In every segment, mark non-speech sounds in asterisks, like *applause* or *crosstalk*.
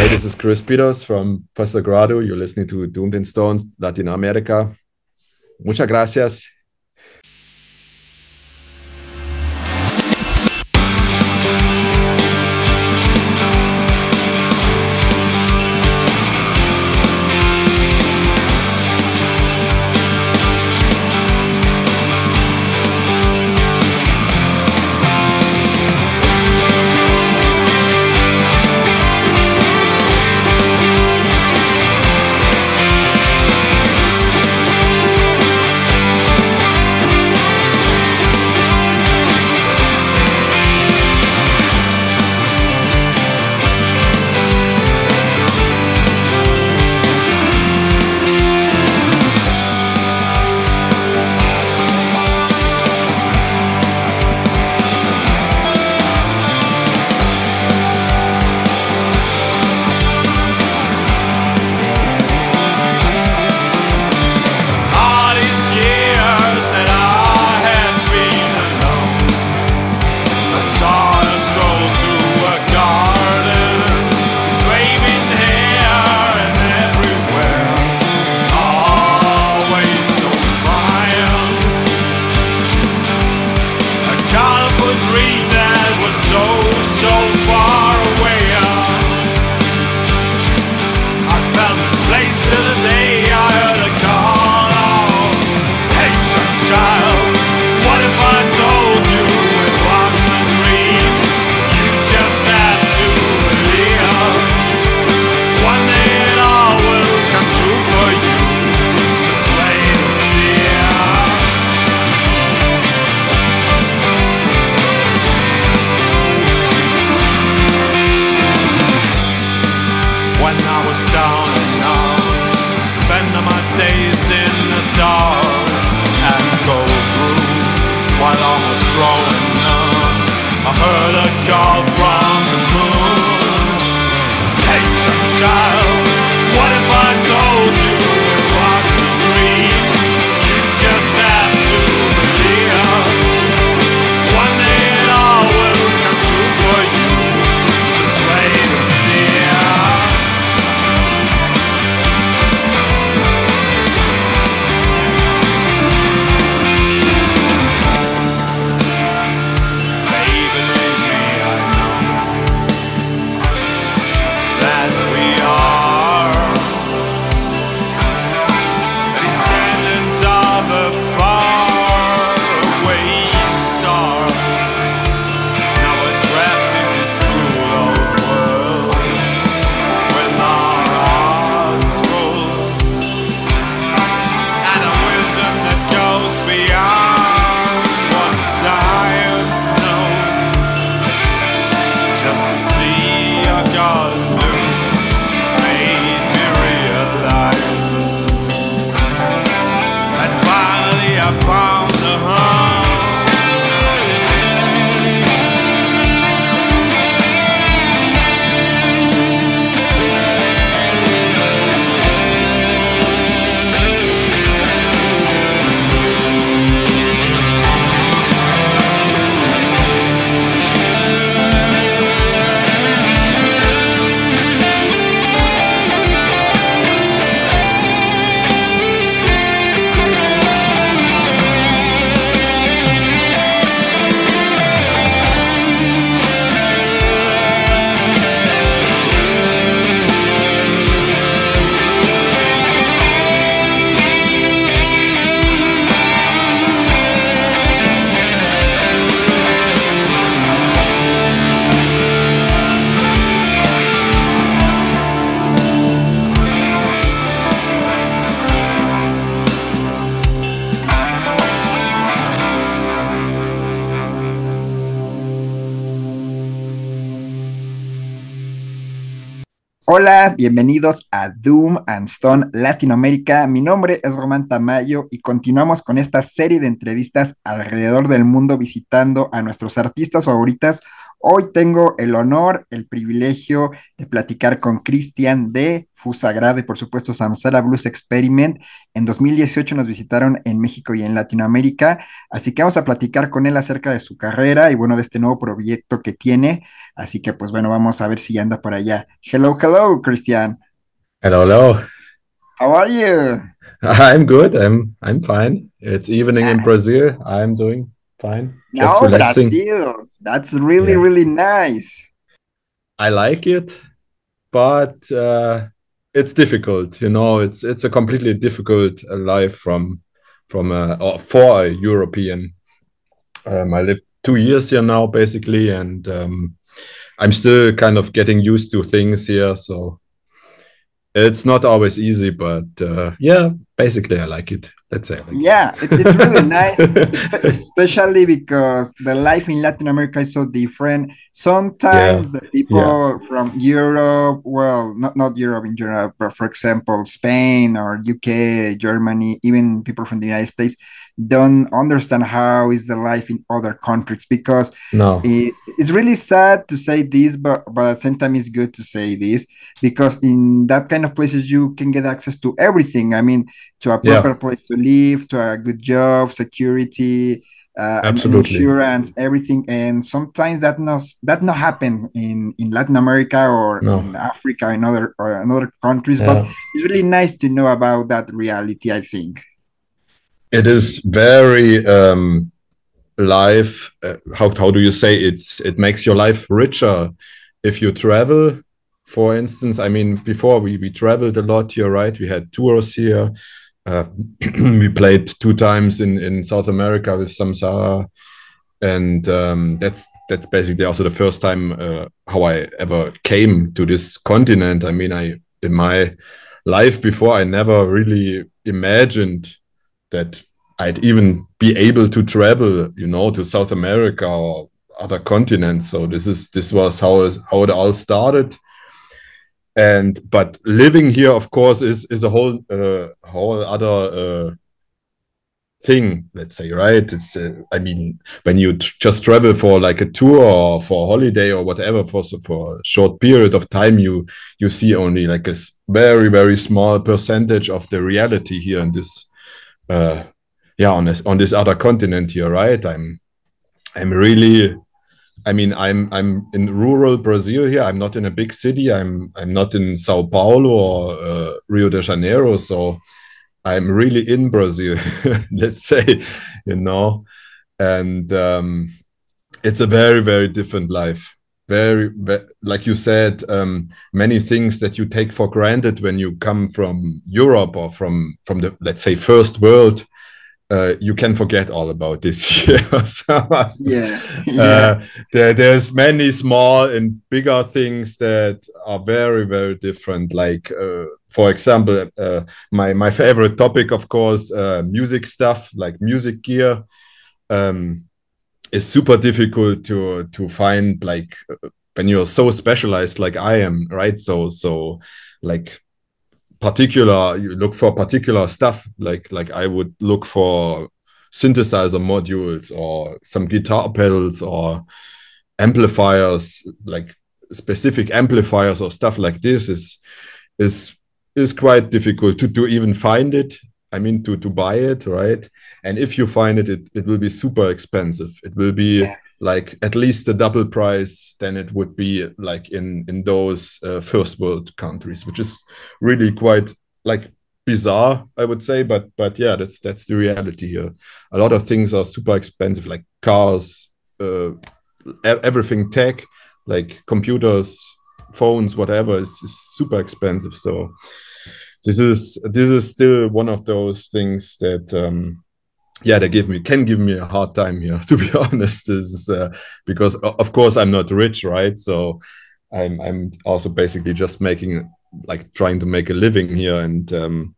Hey, this is Chris Peters from Fuzz Sagrado. You're listening to Doomed and Stoned, Latinoamerica. Muchas gracias. Hola, bienvenidos a Doom and Stone Latinoamérica. Mi nombre es Román Tamayo y continuamos con esta serie de entrevistas alrededor del mundo visitando a nuestros artistas favoritas. Hoy tengo el honor, el privilegio de platicar con Cristian de Fusagrado y por supuesto Samsara Blues Experiment. En 2018 nos visitaron en México y en Latinoamérica, así que vamos a platicar con él acerca de su carrera y bueno, de este nuevo proyecto que tiene. Así que pues bueno, vamos a ver si anda por allá. Hello, hello, Christian. Hello, hello. How are you? I'm good. I'm I'm fine. It's evening in Brazil. I'm doing fine. Just no, relaxing. Brazil. That's really yeah. really nice. I like it, but uh, it's difficult. You know, it's it's a completely difficult life from from a, for a European. Um, I live two years here now, basically, and um, I'm still kind of getting used to things here, so it's not always easy, but uh, yeah, basically I like it. Let's say. Like yeah, it, it's really nice, *laughs* especially because the life in Latin America is so different. Sometimes yeah. the people yeah. from Europe, well, not not Europe in general, but for example, Spain or UK, Germany, even people from the United States, don't understand how is the life in other countries because no. it, it's really sad to say this but but at the same time it's good to say this because in that kind of places you can get access to everything i mean to a proper yeah. place to live to a good job security uh, Absolutely. insurance everything and sometimes that not that not happen in in latin america or no. in africa in other or in other countries yeah. but it's really nice to know about that reality i think it is very um, life. Uh, how how do you say it's? It makes your life richer if you travel. For instance, I mean, before we we traveled a lot here, right? We had tours here. Uh, *clears throat* we played two times in in South America with Samsara, and um, that's that's basically also the first time uh, how I ever came to this continent. I mean, I in my life before I never really imagined that I'd even be able to travel, you know, to South America or other continents. So this is this was how how it all started. And but living here, of course, is is a whole uh, whole other uh, thing. Let's say, right? It's uh, I mean, when you just travel for like a tour or for a holiday or whatever for for a short period of time, you you see only like a very very small percentage of the reality here in this uh, yeah on this on this other continent here right? I'm i'm really i mean i'm i'm in rural brazil here. I'm not in a big city. I'm i'm not in sao paulo or uh, rio de janeiro. So i'm really in brazil *laughs* let's say you know? And um, it's a very very different life very, very like you said um, many things that you take for granted when you come from europe or from from the let's say first world uh, you can forget all about this *laughs* year. so, yeah, *laughs* yeah. Uh, there, there's many small and bigger things that are very, very different. Like, uh, for example, uh, my my favorite topic, of course, uh, music stuff, like music gear, um, is super difficult to to find. Like when you're so specialized, like I am, right? So so like particular you look for particular stuff like like i would look for synthesizer modules or some guitar pedals or amplifiers like specific amplifiers or stuff like this is is is quite difficult to, to even find it i mean to to buy it right? And if you find it it, it will be super expensive. It will be yeah. like at least a double price than it would be like in in those uh, first world countries which is really quite like bizarre i would say. But but yeah that's that's the reality here. A lot of things are super expensive like cars uh, everything tech like computers phones whatever is, is super expensive. So this is this is still one of those things that um yeah they give me can give me a hard time here *laughs* to be honest. Is uh, because of course i'm not rich right? So i'm i'm also basically just making like trying to make a living here. And um,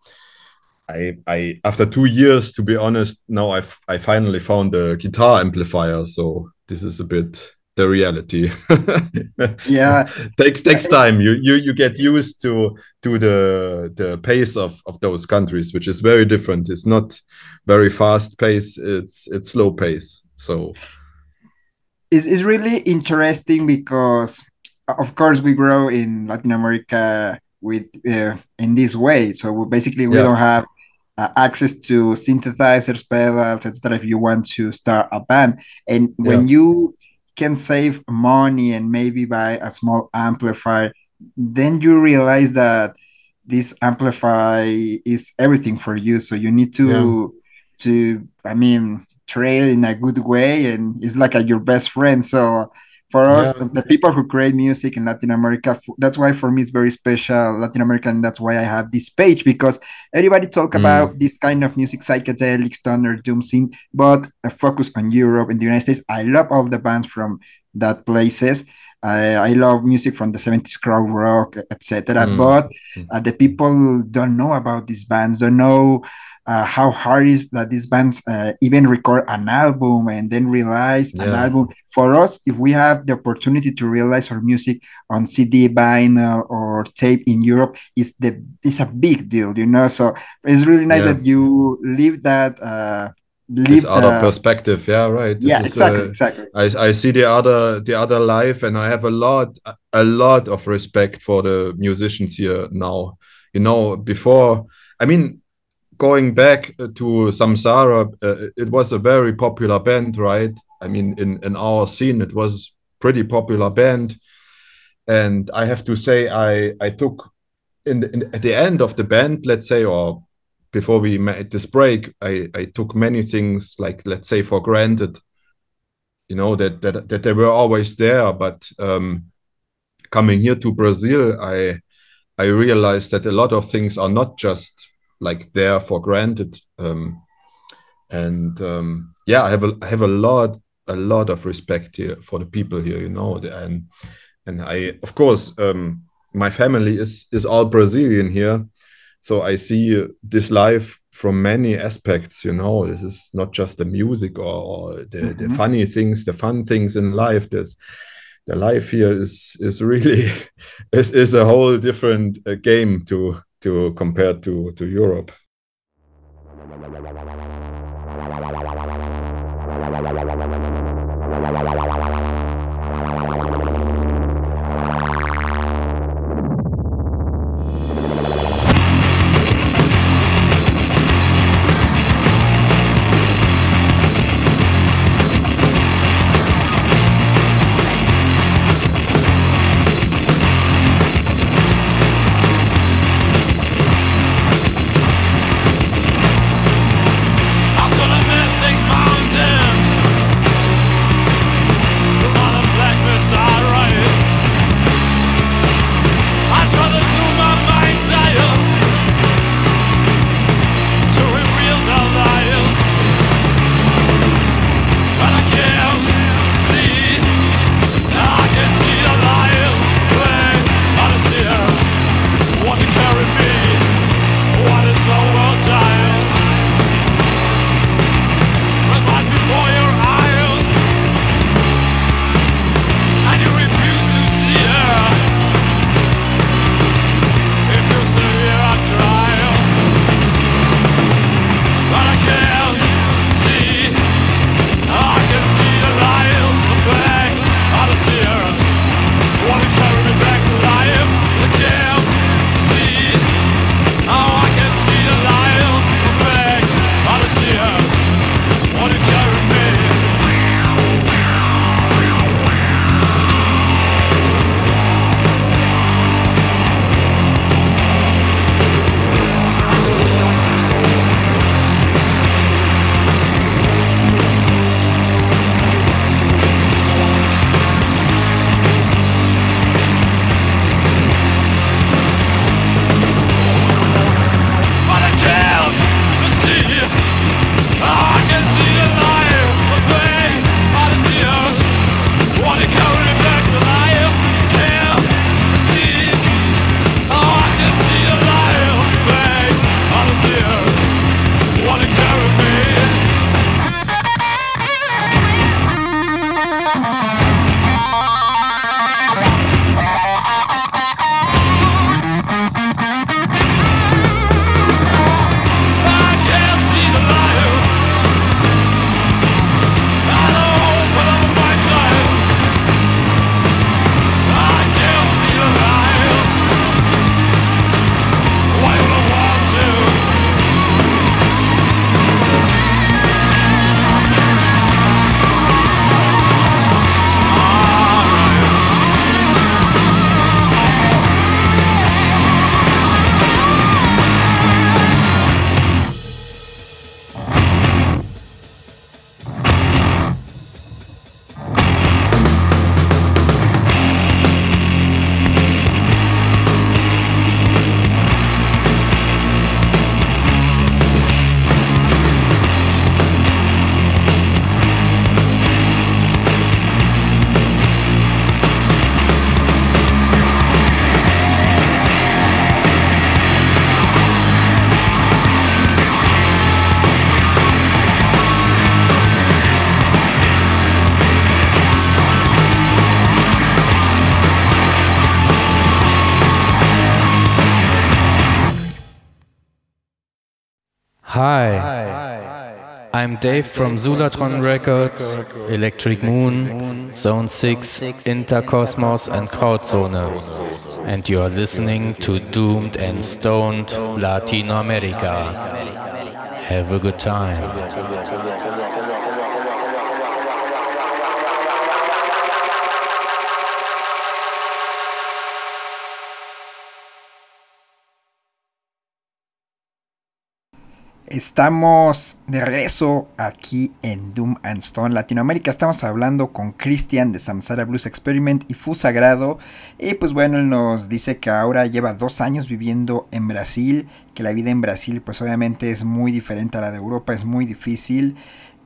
i i after two years to be honest now i've i finally found a guitar amplifier. So this is a bit the reality. *laughs* yeah, takes takes time. You you you get used to to the the pace of of those countries, which is very different. It's not very fast pace. It's it's slow pace. So it's, it's really interesting because of course we grow in Latin America with uh, in this way. So basically we yeah. don't have uh, access to synthesizers, pedals, etc. If you want to start a band, and when yeah. you can save money and maybe buy a small amplifier, then you realize that this amplifier is everything for you. So you need to yeah. to I mean trail in a good way, and it's like a, your best friend. So for us yeah. the people who create music in latin america that's why for me it's very special latin american that's why i have this page because everybody talk mm. about this kind of music psychedelic stoner doom scene but a focus on europe and the united states i love all the bands from that places I, I love music from the 70s crowd rock etc mm. but mm. uh, the people don't know about these bands don't know uh, how hard is that these bands uh, even record an album and then realize yeah. an album? For us if we have the opportunity to realize our music on cd vinyl or tape in europe is the it's a big deal you know? So it's really nice yeah. that you leave that uh leave other uh, perspective. Yeah right. This yeah is, exactly uh, exactly. I, I see the other the other life and i have a lot a lot of respect for the musicians here now. You know before i mean going back uh, to Samsara, uh, it was a very popular band, right? I mean, in in our scene, it was pretty popular band, and I have to say, I I took in, in at the end of the band, let's say, or before we made this break, I I took many things like let's say for granted, you know that that that they were always there, but um, coming here to Brazil, I I realized that a lot of things are not just like there for granted. Um, and um, yeah, I have a I have a lot a lot of respect here for the people here, you know, and and I of course um, my family is is all Brazilian here, so I see this life from many aspects. You know, this is not just the music or, or the, mm -hmm. the mm-hmm. funny things, the fun things in life. There's the life here is is really *laughs* is is a whole different uh, game to to compare to, to Europe. Dave from Zulatron Records, Electric Moon, Zone 6, Intercosmos, and Krautzone. And you're listening to Doomed and Stoned Latino America. Have a good time. Estamos de regreso aquí en Doom and Stone Latinoamérica. Estamos hablando con Christian de Samsara Blues Experiment y Fusagrado. Y pues bueno, él nos dice que ahora lleva dos años viviendo en Brasil, que la vida en Brasil pues obviamente es muy diferente a la de Europa, es muy difícil,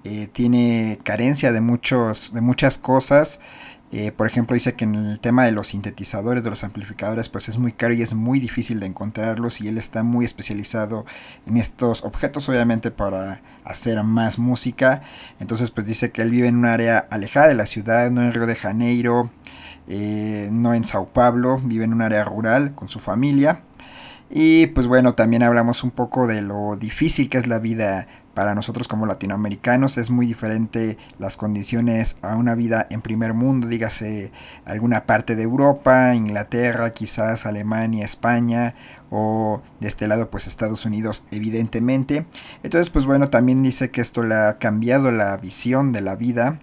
eh, tiene carencia de, muchos, de muchas cosas. Eh, por ejemplo, dice que en el tema de los sintetizadores, de los amplificadores, pues es muy caro y es muy difícil de encontrarlos y él está muy especializado en estos objetos, obviamente para hacer más música. Entonces, pues dice que él vive en un área alejada de la ciudad, no en Río de Janeiro, eh, no en Sao Paulo, vive en un área rural con su familia. Y pues bueno, también hablamos un poco de lo difícil que es la vida para nosotros como latinoamericanos es muy diferente las condiciones a una vida en primer mundo, dígase alguna parte de Europa, Inglaterra, quizás Alemania, España o de este lado pues Estados Unidos evidentemente. Entonces pues bueno, también dice que esto le ha cambiado la visión de la vida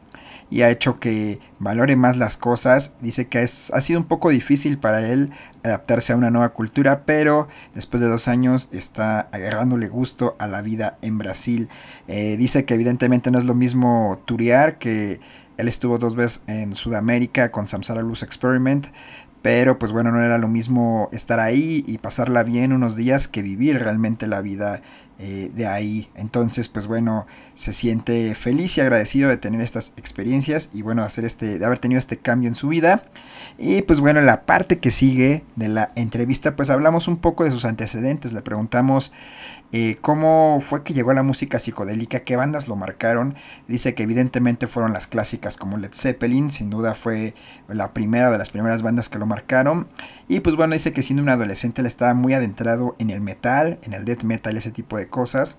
y ha hecho que valore más las cosas. Dice que es, ha sido un poco difícil para él adaptarse a una nueva cultura, pero después de dos años está agarrándole gusto a la vida en Brasil. Eh, dice que evidentemente no es lo mismo turear, que él estuvo dos veces en Sudamérica con Samsara Luz Experiment, pero pues bueno, no era lo mismo estar ahí y pasarla bien unos días que vivir realmente la vida eh, de ahí. Entonces, pues bueno, se siente feliz y agradecido de tener estas experiencias y bueno, hacer este, de haber tenido este cambio en su vida. Y pues bueno, en la parte que sigue de la entrevista, pues hablamos un poco de sus antecedentes. Le preguntamos eh, cómo fue que llegó a la música psicodélica, qué bandas lo marcaron. Dice que evidentemente fueron las clásicas como Led Zeppelin, sin duda fue la primera de las primeras bandas que lo marcaron. Y pues bueno, dice que siendo un adolescente le estaba muy adentrado en el metal, en el death metal, ese tipo de cosas.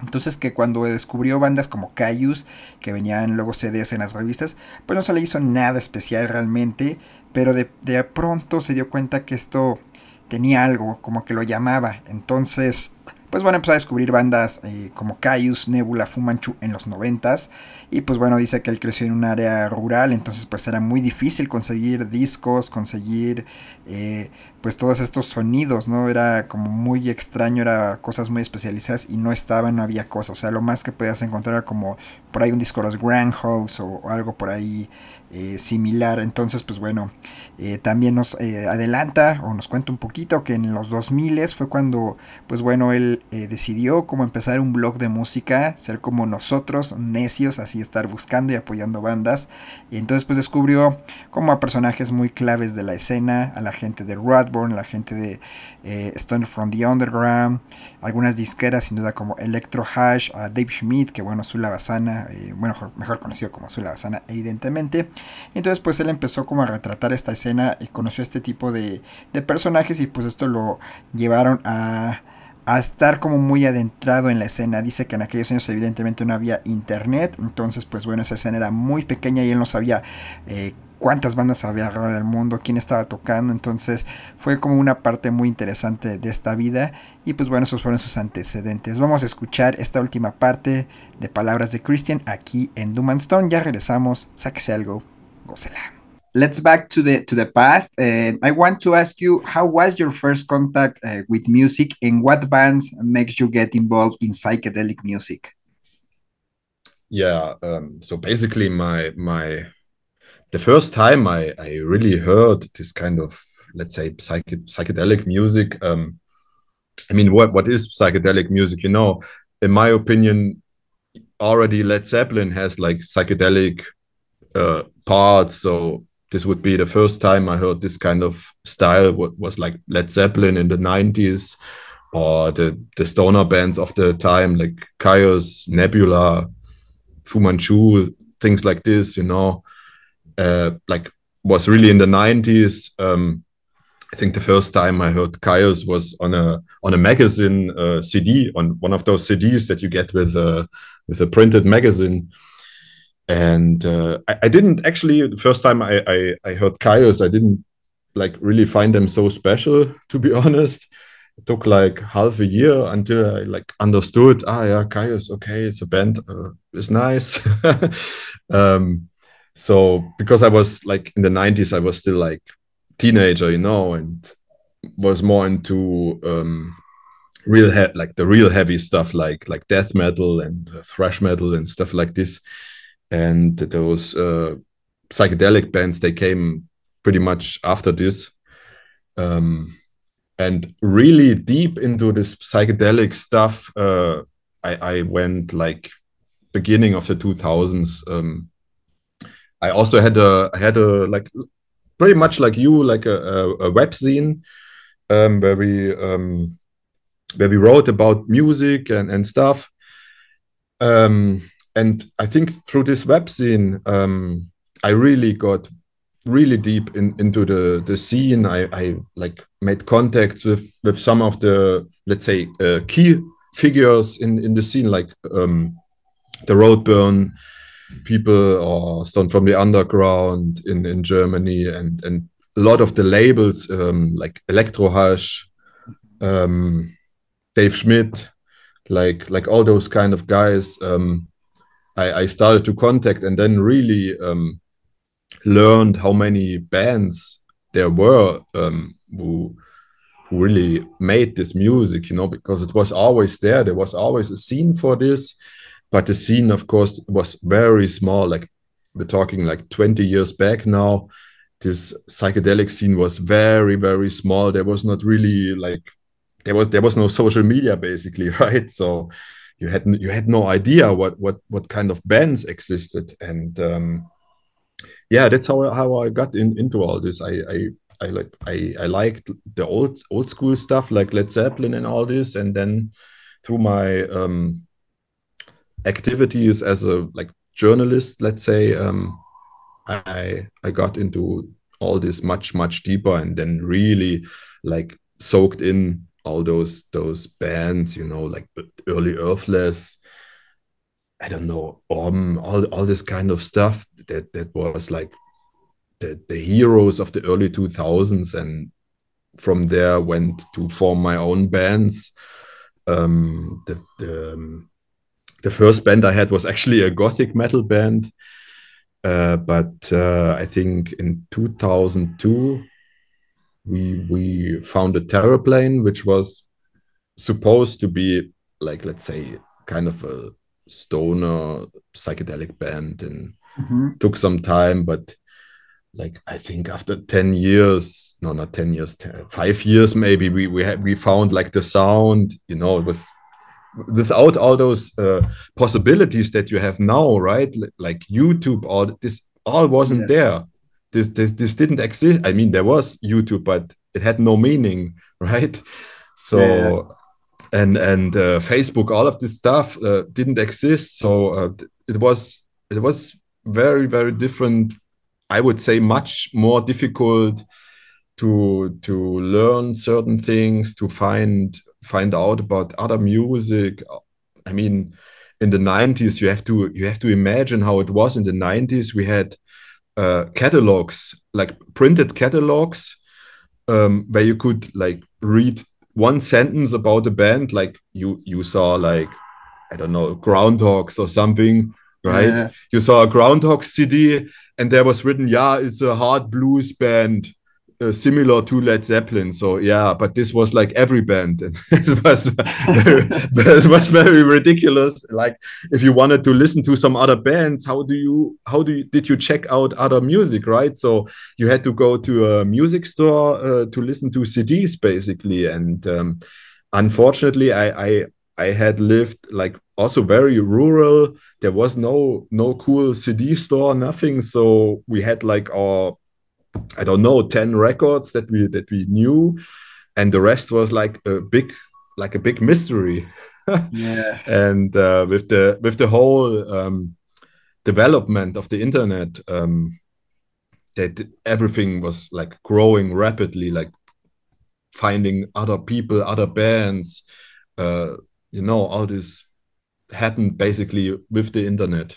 Entonces que cuando descubrió bandas como Cayus, que venían luego CDs en las revistas, pues no se le hizo nada especial realmente, pero de, de pronto se dio cuenta que esto tenía algo, como que lo llamaba. Entonces, pues bueno, empezó a descubrir bandas eh, como Cayus, Nebula, Fumanchu en los noventas. Y pues bueno, dice que él creció en un área rural, entonces pues era muy difícil conseguir discos, conseguir eh, pues todos estos sonidos, ¿no? Era como muy extraño, era cosas muy especializadas y no estaban, no había cosas. O sea, lo más que podías encontrar era como por ahí un disco de los Grand House o algo por ahí eh, similar. Entonces, pues bueno, eh, también nos eh, adelanta o nos cuenta un poquito que en los 2000 fue cuando, pues bueno, él decidió como empezar un blog de música, ser como nosotros, necios, así estar buscando y apoyando bandas. Y entonces pues descubrió como a personajes muy claves de la escena, a la gente de Radborn, a la gente de Stone from the Underground, algunas disqueras sin duda como Electro Hash, a Dave Schmidt, que bueno, Zula Basana, bueno, mejor conocido como Zula Basana, evidentemente. Entonces pues él empezó como a retratar esta escena y conoció este tipo de, personajes y pues esto lo llevaron a, estar como muy adentrado en la escena. Dice que en aquellos años evidentemente no había internet, entonces pues bueno, esa escena era muy pequeña y él no sabía eh, cuántas bandas había alrededor del mundo, quién estaba tocando, entonces fue como una parte muy interesante de esta vida. Y pues bueno, esos fueron sus antecedentes. Vamos a escuchar esta última parte de palabras de Christian aquí en Doom Stone, ya regresamos, sáquese algo, Let's back to the to the past. Uh, I want to ask you, how was your first contact uh, with music, and what bands makes you get involved in psychedelic music? Yeah, um, so basically, my my the first time I, I really heard this kind of let's say psych- psychedelic music um, i mean what what is psychedelic music you know in my opinion already led zeppelin has like psychedelic uh, parts. So this would be the first time i heard this kind of style what was like led zeppelin in the 90s or the the stoner bands of the time like Kyuss, nebula fu manchu things like this you know. Uh, like was really in the 90s um, I think the first time I heard Kyuss was on a on a magazine uh, CD on one of those CDs that you get with a with a printed magazine. And uh, I, I, didn't actually the first time I, I, I heard Kyuss, I didn't like really find them so special *laughs* to be honest. It took like half a year until I like understood. Ah, yeah, Kyuss, okay, it's a band, uh, it's nice. *laughs* um, so because I was like in the '90s, I was still like teenager, you know, and was more into um, real he- like the real heavy stuff, like like death metal and uh, thrash metal and stuff like this. And those uh, psychedelic bands they came pretty much after this. Um, and really deep into this psychedelic stuff, uh, I, I went like beginning of the 2000s. Um, I also had a I had a like pretty much like you, like a, a, a webzine um, where we um, where we wrote about music and and stuff. Um, and I think through this webzine, um, I really got really deep in, into the the scene. I, I like made contacts with with some of the let's say uh, key figures in in the scene, like um, the Roadburn people or Stone from the Underground in, in Germany and, and a lot of the labels um, like Elektrohasch, um, Dave Schmidt, like like all those kind of guys, um, I, I started to contact and then really um, learned how many bands there were um, who who really made this music, you know, because it was always there. There was always a scene for this but the scene of course was very small like we're talking like 20 years back now. This psychedelic scene was very very small. There was not really like there was there was no social media basically *laughs* right? So you had you had no idea what what what kind of bands existed. And um yeah that's how how i got in, into all this. I i I like I, I liked the old old school stuff like Led Zeppelin and all this, and then through my um, activities as a like journalist, let's say, um, I I got into all this much much deeper, and then really like soaked in all those those bands, you know, like early Earthless. I don't know, um, all all this kind of stuff that that was like the the heroes of the early two thousands, and from there went to form my own bands. Um, the, the um, the first band I had was actually a gothic metal band. Uh, but uh, I think in 2002 we we founded Terraplane, which was supposed to be like let's say kind of a stoner psychedelic band, and mm-hmm. took some time, but like I think after 10 years, no, not 10 years, 10, five years maybe, we we had we found like the sound, you know, it was without all those uh, possibilities that you have now, right? Like YouTube, all this all wasn't yeah. there. This, this this didn't exist. I mean, there was YouTube, but it had no meaning, *laughs* right? So. Yeah. And and uh, Facebook, all of this stuff uh, didn't exist. So uh, it was it was very very different. I would say much more difficult to to learn certain things, to find find out about other music. I mean, in the 90s, you have to you have to imagine how it was in the 90s. We had uh, catalogs, like printed catalogs, um, where you could like read one sentence about a band, like you you saw like I don't know Groundhogs or something, right? Yeah. You saw a Groundhog CD, and there was written, "Yeah, it's a hard blues band." Uh, similar to Led Zeppelin. So yeah, but this was like every band, and *laughs* it was very, *laughs* it was very ridiculous. Like if you wanted to listen to some other bands, how do you how do you did you check out other music, right? So you had to go to a music store uh, to listen to CDs basically, and um, unfortunately, I, I I had lived like also very rural. There was no no cool CD store, nothing. So we had like our I don't know, 10 records that we that we knew. And the rest was like a big like a big mystery. *laughs* yeah. And uh, with the with the whole um, development of the internet, um, that everything was like growing rapidly. Like finding other people, other bands. Uh, you know, all this happened basically with the internet.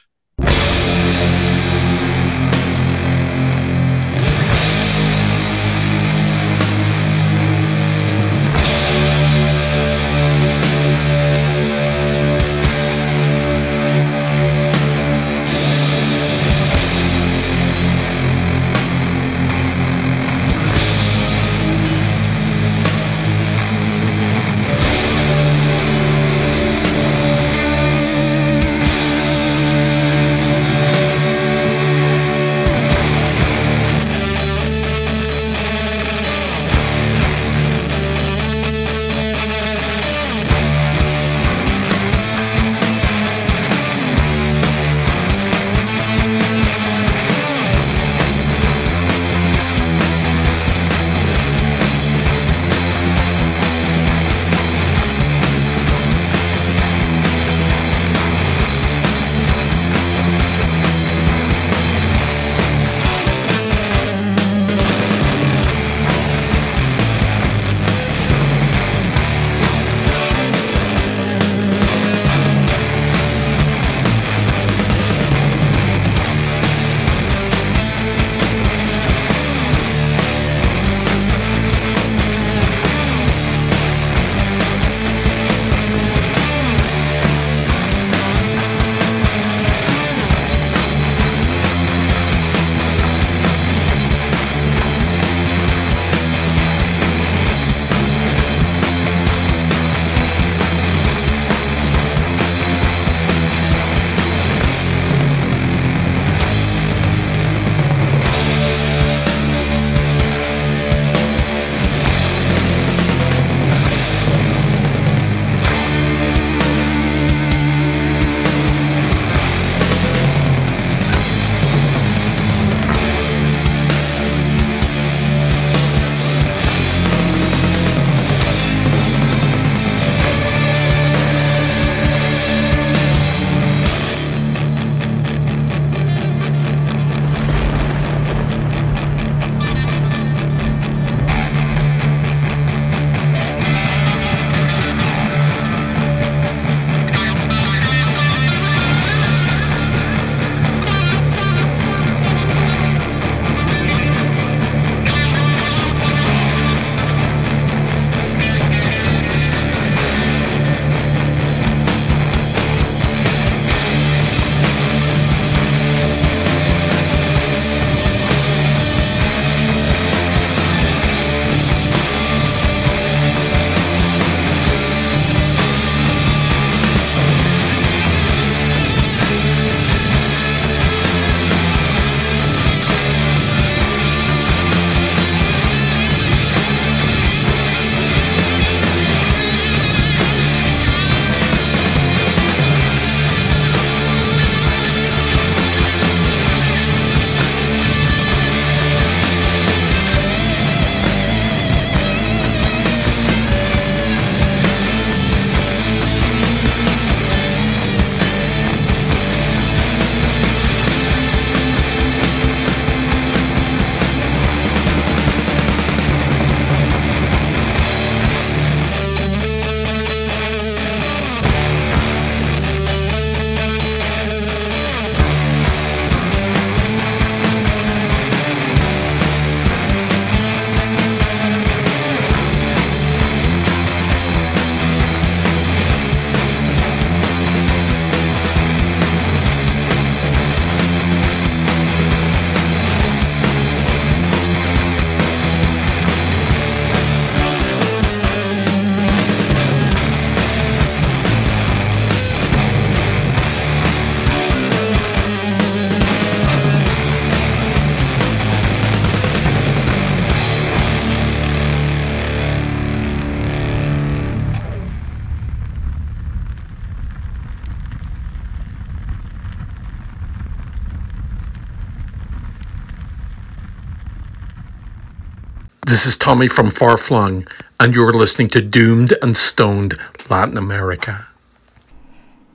Tommy from Far Flung, and you're listening to Doomed and Stoned Latin America.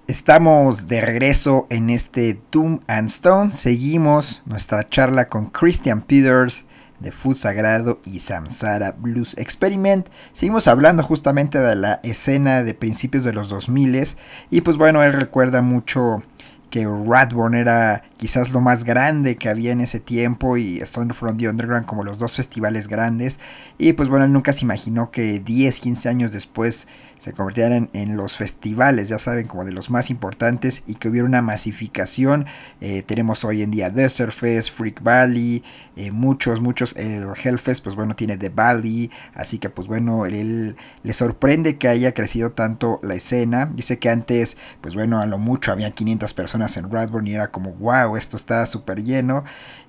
Estamos de regreso en este Doom and Stone. Seguimos nuestra charla con Christian Peters de Food Sagrado y Samsara Blues Experiment. Seguimos hablando justamente de la escena de principios de los 2000 y pues bueno, él recuerda mucho que Radborn era quizás lo más grande que había en ese tiempo y Stone from the Underground como los dos festivales grandes y pues bueno, él nunca se imaginó que 10, 15 años después se convirtieran en los festivales, ya saben, como de los más importantes y que hubiera una masificación. Eh, tenemos hoy en día Desert Fest, Freak Valley, eh, muchos, muchos, el Hellfest, pues bueno, tiene The Valley, así que pues bueno, él, le sorprende que haya crecido tanto la escena. Dice que antes, pues bueno, a lo mucho había 500 personas en Radburn y era como, wow, esto está súper lleno.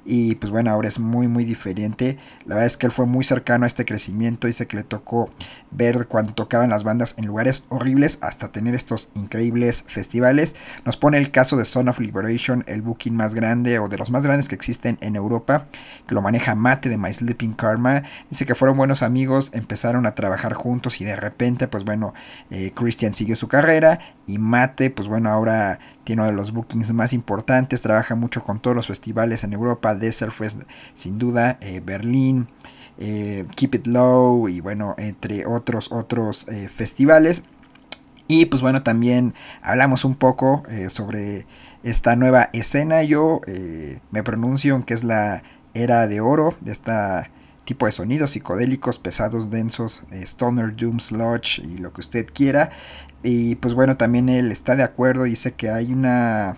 Y pues bueno, ahora es muy muy diferente. La verdad es que él fue muy cercano a este crecimiento. Dice que le tocó ver cuando tocaban las bandas en lugares horribles hasta tener estos increíbles festivales. Nos pone el caso de Son of Liberation, el booking más grande o de los más grandes que existen en Europa, que lo maneja Mate de My Sleeping Karma. Dice que fueron buenos amigos, empezaron a trabajar juntos y de repente pues bueno, eh, Christian siguió su carrera y Mate pues bueno ahora tiene uno de los bookings más importantes, trabaja mucho con todos los festivales en Europa, Desert sin duda, eh, Berlín, eh, Keep It Low y bueno, entre otros otros eh, festivales. Y pues bueno, también hablamos un poco sobre esta nueva escena. Yo me pronuncio en que es la era de oro de esta tipo de sonidos psicodélicos, pesados, densos, stoner, doom, sludge y lo que usted quiera. Y pues bueno, también él está de acuerdo, dice que hay una...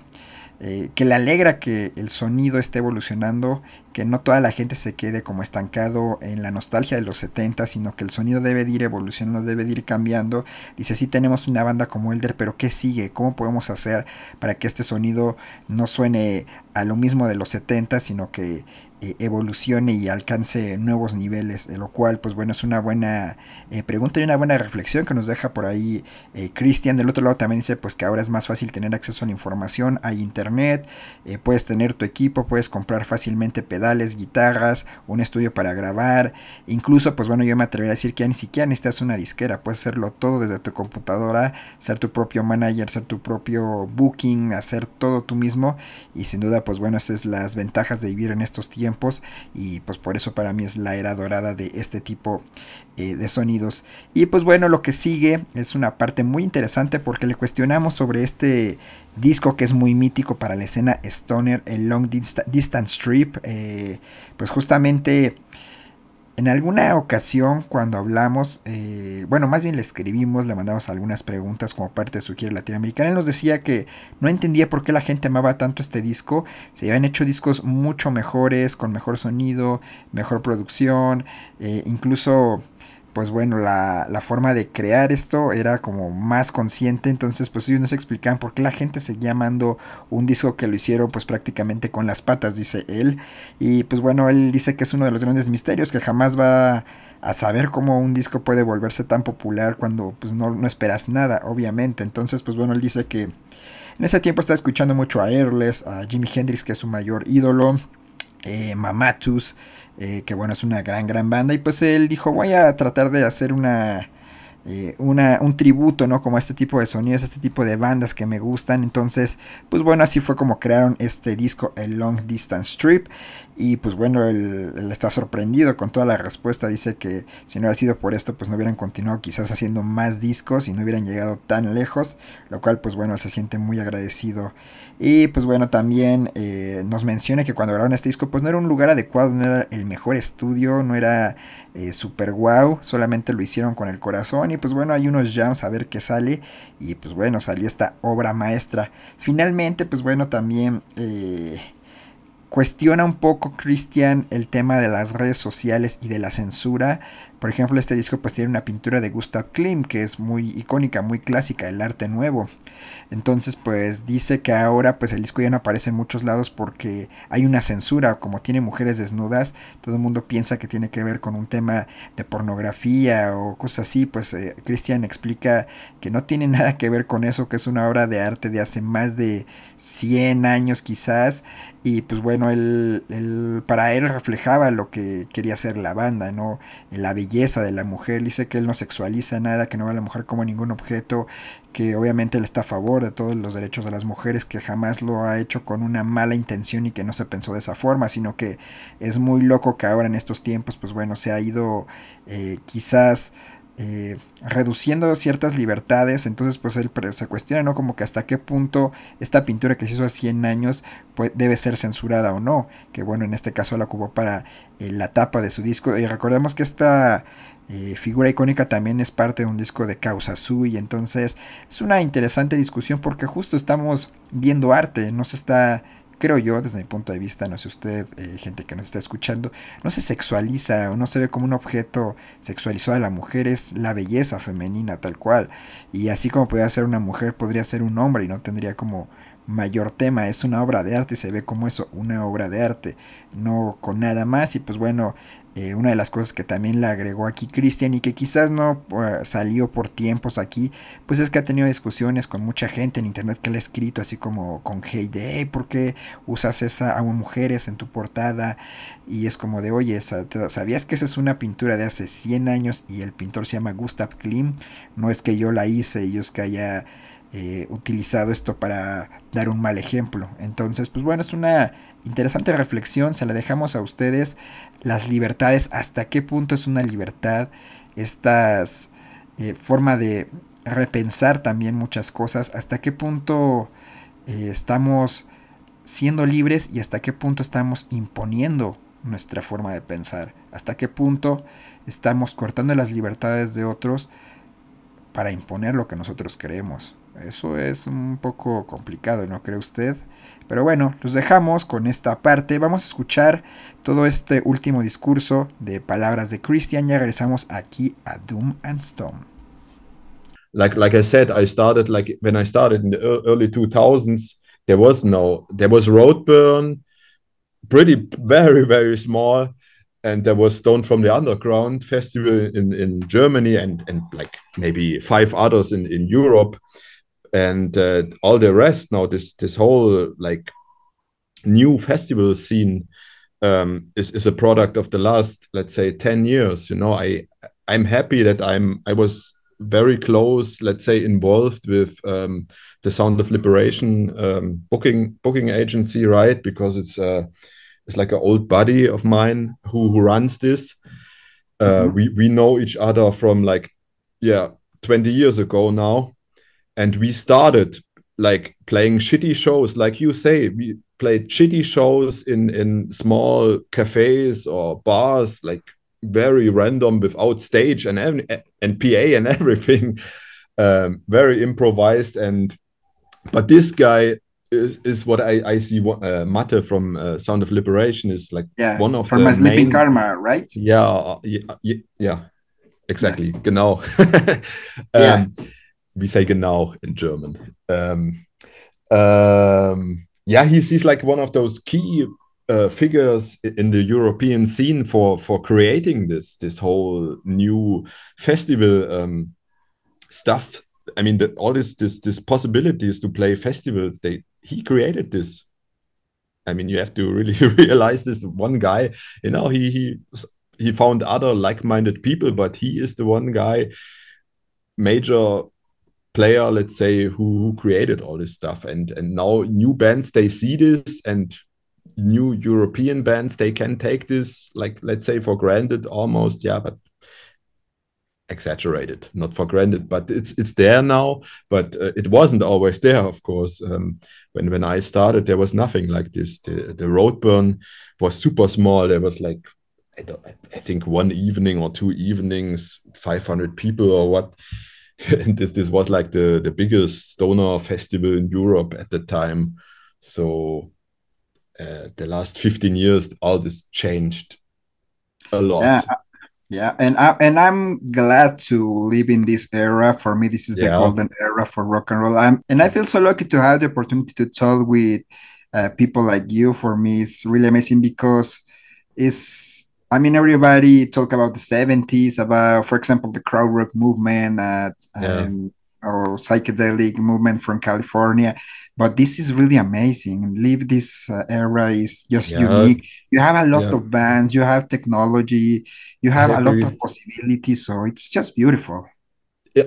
Eh, que le alegra que el sonido esté evolucionando, que no toda la gente se quede como estancado en la nostalgia de los 70, sino que el sonido debe de ir evolucionando, debe de ir cambiando. Dice, sí tenemos una banda como Elder, pero ¿qué sigue? ¿Cómo podemos hacer para que este sonido no suene a lo mismo de los 70, sino que eh, evolucione y alcance nuevos niveles, lo cual pues bueno es una buena eh, pregunta y una buena reflexión que nos deja por ahí eh, Cristian. Del otro lado también dice pues que ahora es más fácil tener acceso a la información, hay internet, puedes tener tu equipo, puedes comprar fácilmente pedales, guitarras, un estudio para grabar, incluso pues bueno yo me atrevería a decir que ya ni siquiera necesitas una disquera, puedes hacerlo todo desde tu computadora, ser tu propio manager, ser tu propio booking, hacer todo tú mismo. Y sin duda pues bueno esas son las ventajas de vivir en estos tiempos y pues por eso para mí es la era dorada de este tipo eh, de sonidos. Y pues bueno, lo que sigue es una parte muy interesante porque le cuestionamos sobre este disco que es muy mítico para la escena stoner, el Long Distance Strip, eh, pues justamente en alguna ocasión cuando hablamos, eh, bueno, más bien le escribimos, le mandamos algunas preguntas como parte de su gira latinoamericana. Él nos decía que no entendía por qué la gente amaba tanto este disco. Se habían hecho discos mucho mejores, con mejor sonido, mejor producción, eh, incluso pues bueno, la, la, forma de crear esto era como más consciente, entonces pues ellos nos explicaban por qué la gente seguía amando un disco que lo hicieron pues prácticamente con las patas, dice él, y pues bueno, él dice que es uno de los grandes misterios, que jamás va a saber cómo un disco puede volverse tan popular cuando pues no, no esperas nada, obviamente, entonces pues bueno, él dice que en ese tiempo está escuchando mucho a Airless, a Jimi Hendrix, que es su mayor ídolo, eh, Mamatus, eh, que bueno, es una gran, gran banda. Y pues él dijo, voy a tratar de hacer una, eh, una, un tributo, ¿no? Como a este tipo de sonidos, este tipo de bandas que me gustan. Entonces, pues bueno, así fue como crearon este disco, el Long Distance Strip. Y pues bueno, él, está sorprendido con toda la respuesta. Dice que si no hubiera sido por esto, pues no hubieran continuado quizás haciendo más discos y no hubieran llegado tan lejos. Lo cual, pues bueno, se siente muy agradecido. Y pues bueno, también eh, nos menciona que cuando grabaron este disco, pues no era un lugar adecuado, no era el mejor estudio, no era eh, super wow, solamente lo hicieron con el corazón. Y pues bueno, hay unos jams a ver qué sale. Y pues bueno, salió esta obra maestra. Finalmente, pues bueno, también... Eh, cuestiona un poco Christian el tema de las redes sociales y de la censura. Por ejemplo, este disco pues tiene una pintura de Gustav Klimt que es muy icónica, muy clásica, el arte nuevo. Entonces pues dice que ahora pues el disco ya no aparece en muchos lados porque hay una censura, como tiene mujeres desnudas, todo el mundo piensa que tiene que ver con un tema de pornografía o cosas así, pues eh, Christian explica que no tiene *laughs* nada que ver con eso, que es una obra de arte de hace más de 100 años quizás y pues bueno, él, para él reflejaba lo que quería hacer la banda, ¿no? La de la mujer, dice que él no sexualiza nada, que no ve a la mujer como ningún objeto, que obviamente él está a favor de todos los derechos de las mujeres, que jamás lo ha hecho con una mala intención y que no se pensó de esa forma, sino que es muy loco que ahora en estos tiempos, pues bueno, se ha ido eh, quizás eh, reduciendo ciertas libertades, entonces pues él se cuestiona, ¿no? Como que hasta qué punto esta pintura que se hizo hace 100 años pues, debe ser censurada o no, que bueno, en este caso la ocupó para eh, la tapa de su disco, y recordemos que esta eh, figura icónica también es parte de un disco de Causa Sui, entonces es una interesante discusión porque justo estamos viendo arte, no se está creo yo, desde mi punto de vista, no sé usted, eh, gente que nos está escuchando, no se sexualiza o no se ve como un objeto sexualizado a la mujer, es la belleza femenina tal cual. Y así como podría ser una mujer, podría ser un hombre y no tendría como mayor tema, es una obra de arte, se ve como eso, una obra de arte, no con nada más y pues bueno, eh, una de las cosas que también le agregó aquí Cristian y que quizás no uh, salió por tiempos aquí, pues es que ha tenido discusiones con mucha gente en internet que le ha escrito así como con hate de, hey, ¿por qué usas esa a mujeres en tu portada? Y es como de, oye, ¿sabías que esa es una pintura de hace 100 años y el pintor se llama Gustav Klim? No es que yo la hice y es que haya eh, utilizado esto para dar un mal ejemplo. Entonces, pues bueno, es una interesante reflexión, se la dejamos a ustedes. Las libertades, hasta qué punto es una libertad, estas eh, forma de repensar también muchas cosas, hasta qué punto eh, estamos siendo libres y hasta qué punto estamos imponiendo nuestra forma de pensar, hasta qué punto estamos cortando las libertades de otros para imponer lo que nosotros creemos. Eso es un poco complicado, ¿no cree usted? Pero bueno, los dejamos con esta parte. Vamos a escuchar todo este último discurso de palabras de Christian. Ya regresamos aquí a Doom and Stone. Like like I said, I started like when I started in the early 2000s. There was no there was Roadburn, pretty very very small, and there was Stone from the Underground festival in in Germany and and like maybe five others in in Europe and uh, all the rest now this this whole like new festival scene um, is is a product of the last let's say 10 years you know? I i'm happy that i'm i was very close let's say involved with um, the sound of liberation um, booking booking agency right? Because it's uh it's like an old buddy of mine who who runs this. Uh, mm -hmm. we we know each other from like yeah 20 years ago now and we started like playing shitty shows like you say we played shitty shows in in small cafes or bars like very random without stage and and pa and *laughs* everything um, very improvised and but this guy is, is what I, I see what uh, Mate from uh, Sound of Liberation is like yeah, one of from the Sleeping main, Karma, right? Yeah, yeah, yeah, exactly. Yeah. Genau. *laughs* um, Yeah. We say genau in German. Um, um, yeah, he's he's like one of those key uh, figures in the European scene for for creating this this whole new festival um, stuff. I mean, the, all this this this possibilities to play festivals. They he created this. I mean, you have to really *laughs* realize this one guy. You know, he he he found other like-minded people, but he is the one guy, major player, let's say, who, who created all this stuff. And and now new bands they see this, and new European bands they can take this, like let's say, for granted almost. Yeah, but exaggerated, not for granted, but it's it's there now. But uh, it wasn't always there, of course. Um, when when I started, there was nothing like this. The the Roadburn was super small. There was like I, don't, I think one evening or two evenings, 500 people or what. And *laughs* this this was like the the biggest stoner festival in Europe at the time. So uh, the last 15 years, all this changed a lot. Yeah, yeah, and I and I'm glad to live in this era. For me, this is the golden era for rock and roll. I'm and I feel so lucky to have the opportunity to talk with uh, people like you. For me, it's really amazing because it's. I mean, everybody talk about the '70s, about, for example, the kraut rock movement, uh, Yeah. and or psychedelic movement from California. but this is really amazing. Live this uh, era is just Yeah. unique. You have a lot Yeah. of bands, you have technology, you have a lot of possibilities. So it's just beautiful.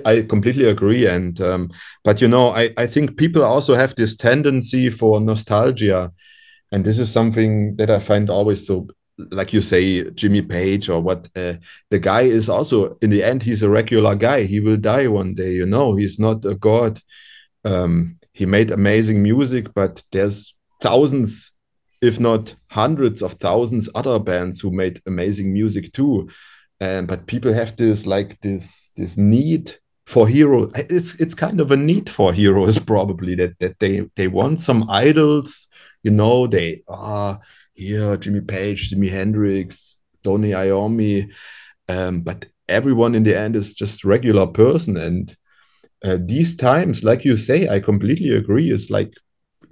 I completely agree. And um, but you know, I, I think people also have this tendency for nostalgia. And this is something that I find always so like you say, Jimmy Page or what uh, the guy is also in the end, he's a regular guy. He will die one day, you know, he's not a god. Um, he made amazing music, but there's thousands, if not hundreds of thousands, other bands who made amazing music too. And but people have this like this this need for hero. It's it's kind of a need for heroes *laughs* probably that that they they want some idols. You know, they are here Jimmy Page, Jimi Hendrix, Tony Iommi, um, but everyone in the end is just regular person and uh, these times, like you say, I completely agree. Is like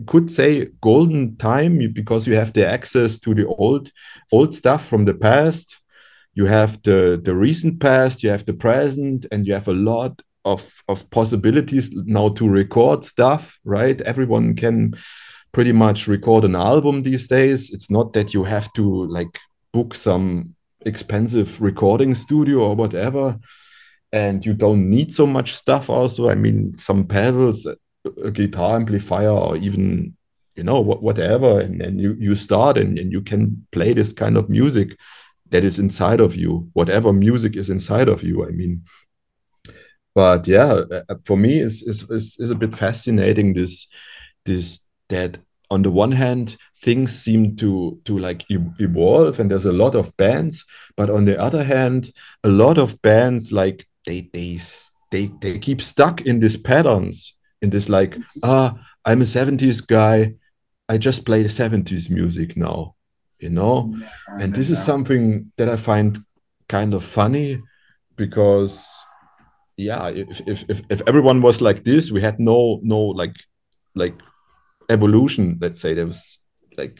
could say golden time because you have the access to the old old stuff from the past. You have the the recent past, you have the present, and you have a lot of of possibilities now to record stuff. Right, everyone can pretty much record an album these days. It's not that you have to like book some expensive recording studio or whatever and you don't need so much stuff also i mean some pedals a guitar amplifier or even you know whatever and then you you start and, and you can play this kind of music that is inside of you whatever music is inside of you i mean but yeah uh, for me is is, is a bit fascinating this this that on the one hand things seem to to like evolve and there's a lot of bands but on the other hand a lot of bands like they they they they keep stuck in these patterns in this like ah i'm a 70s guy. I just play the 70s music now you know? And this is something that i find kind of funny because yeah if, if if if everyone was like this we had no no like like evolution let's say there was like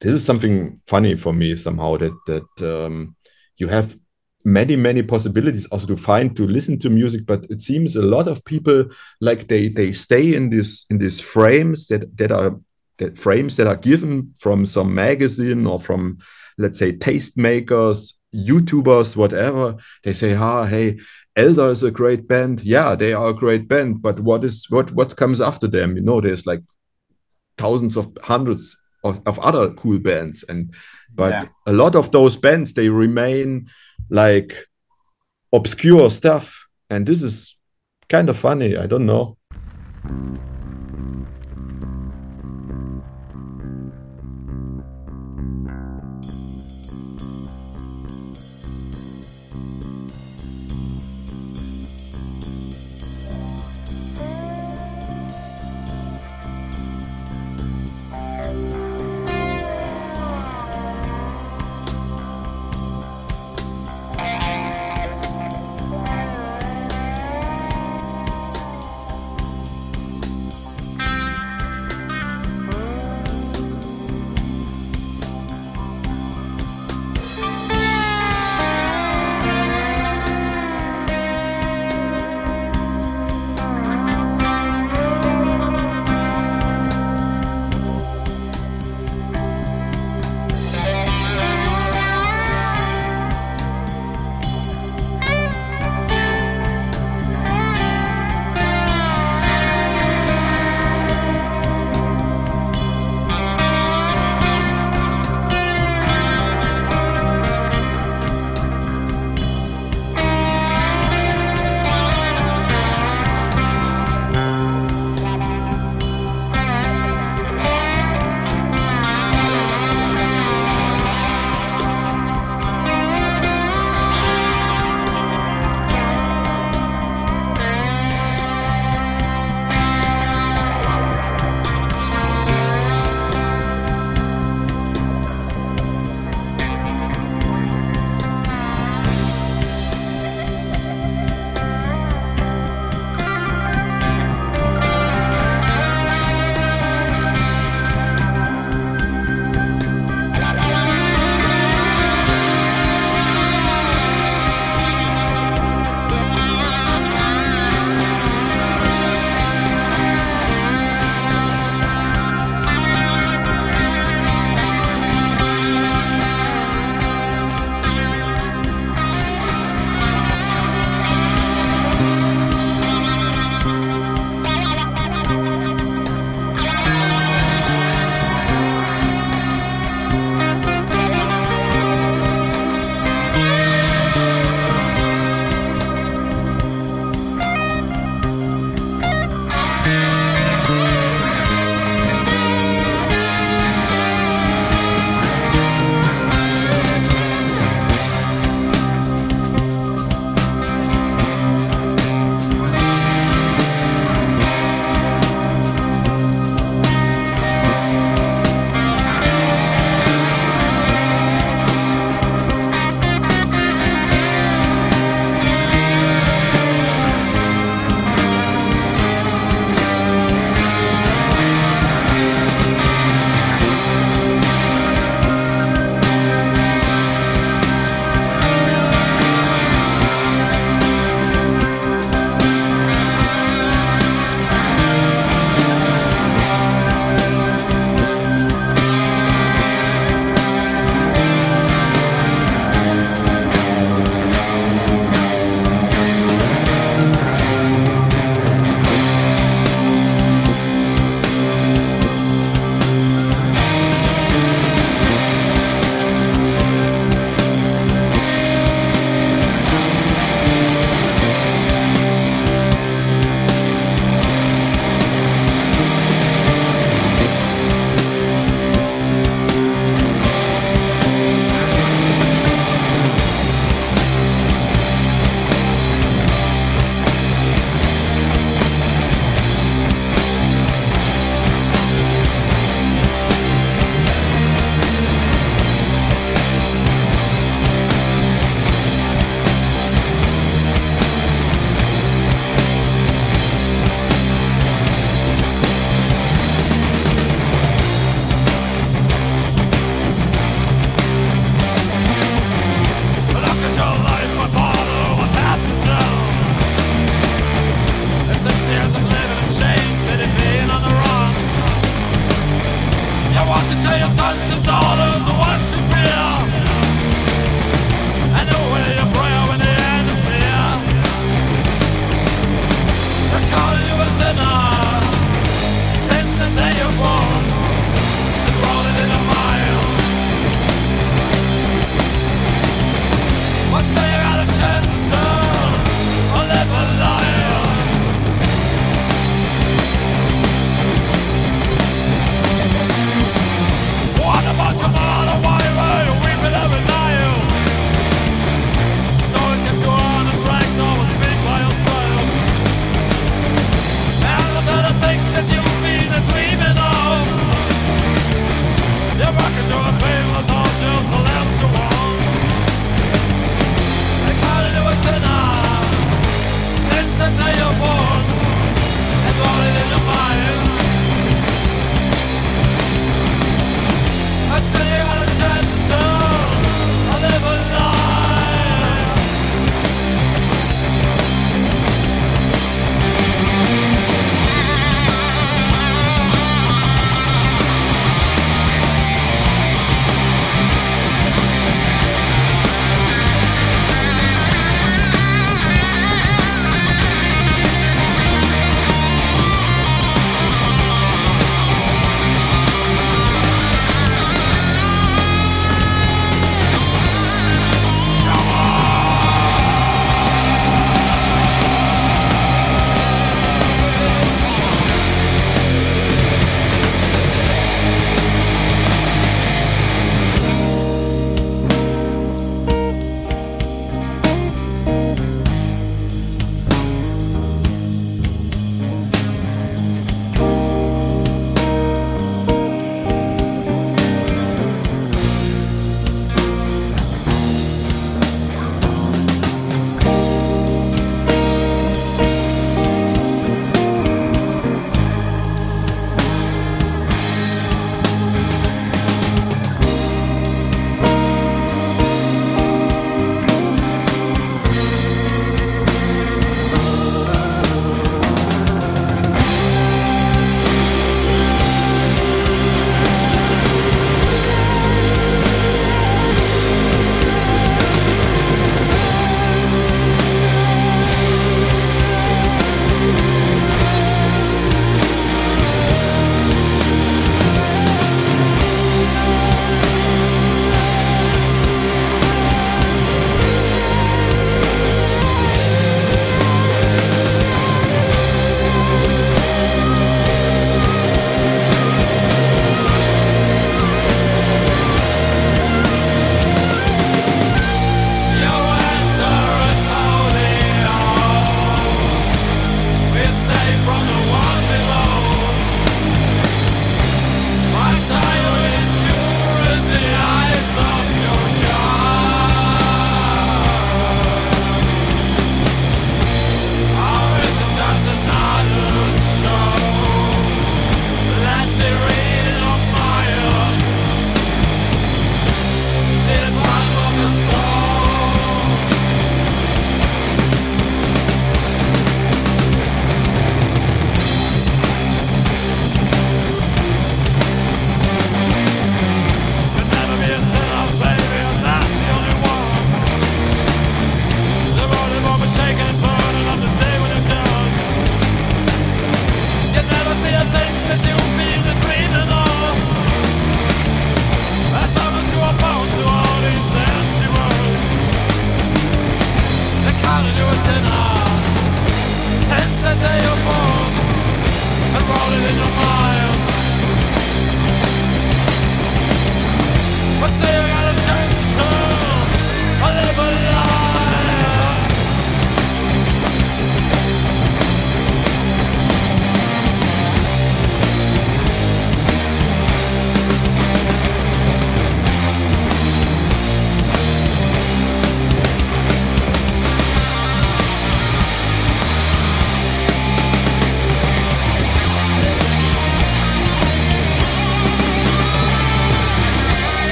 this is something funny for me somehow that that um, you have many many possibilities also to find to listen to music but it seems a lot of people like they they stay in this in these frames that that are that frames that are given from some magazine or from let's say tastemakers youtubers whatever. They say ah hey elder is a great band. Yeah they are a great band but what is what what comes after them? You know there's like thousands of hundreds of, of other cool bands and but Yeah. a lot of those bands they remain like obscure stuff and this is kind of funny. I don't know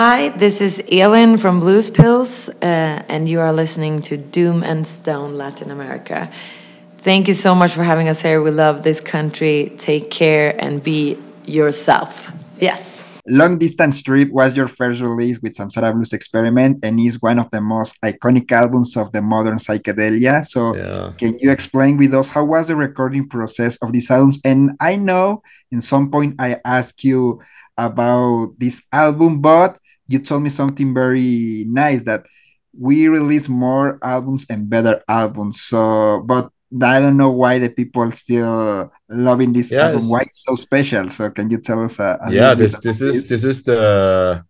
Hi, this is Elin from Blues Pills, uh, and you are listening to Doomed and Stoned Latin America. Thank you so much for having us here. We love this country. Take care and be yourself. Yes. Long Distance Trip was your first release with Samsara Blues Experiment and is one of the most iconic albums of the modern psychedelia. So, Yeah. can you explain with us how was the recording process of these albums? And I know in some point I asked you about this album, but you told me something very nice that we release more albums and better albums. So, but I don't know why the people still loving this album. Why it's so special? So, can you tell us a, a yeah this this is this is the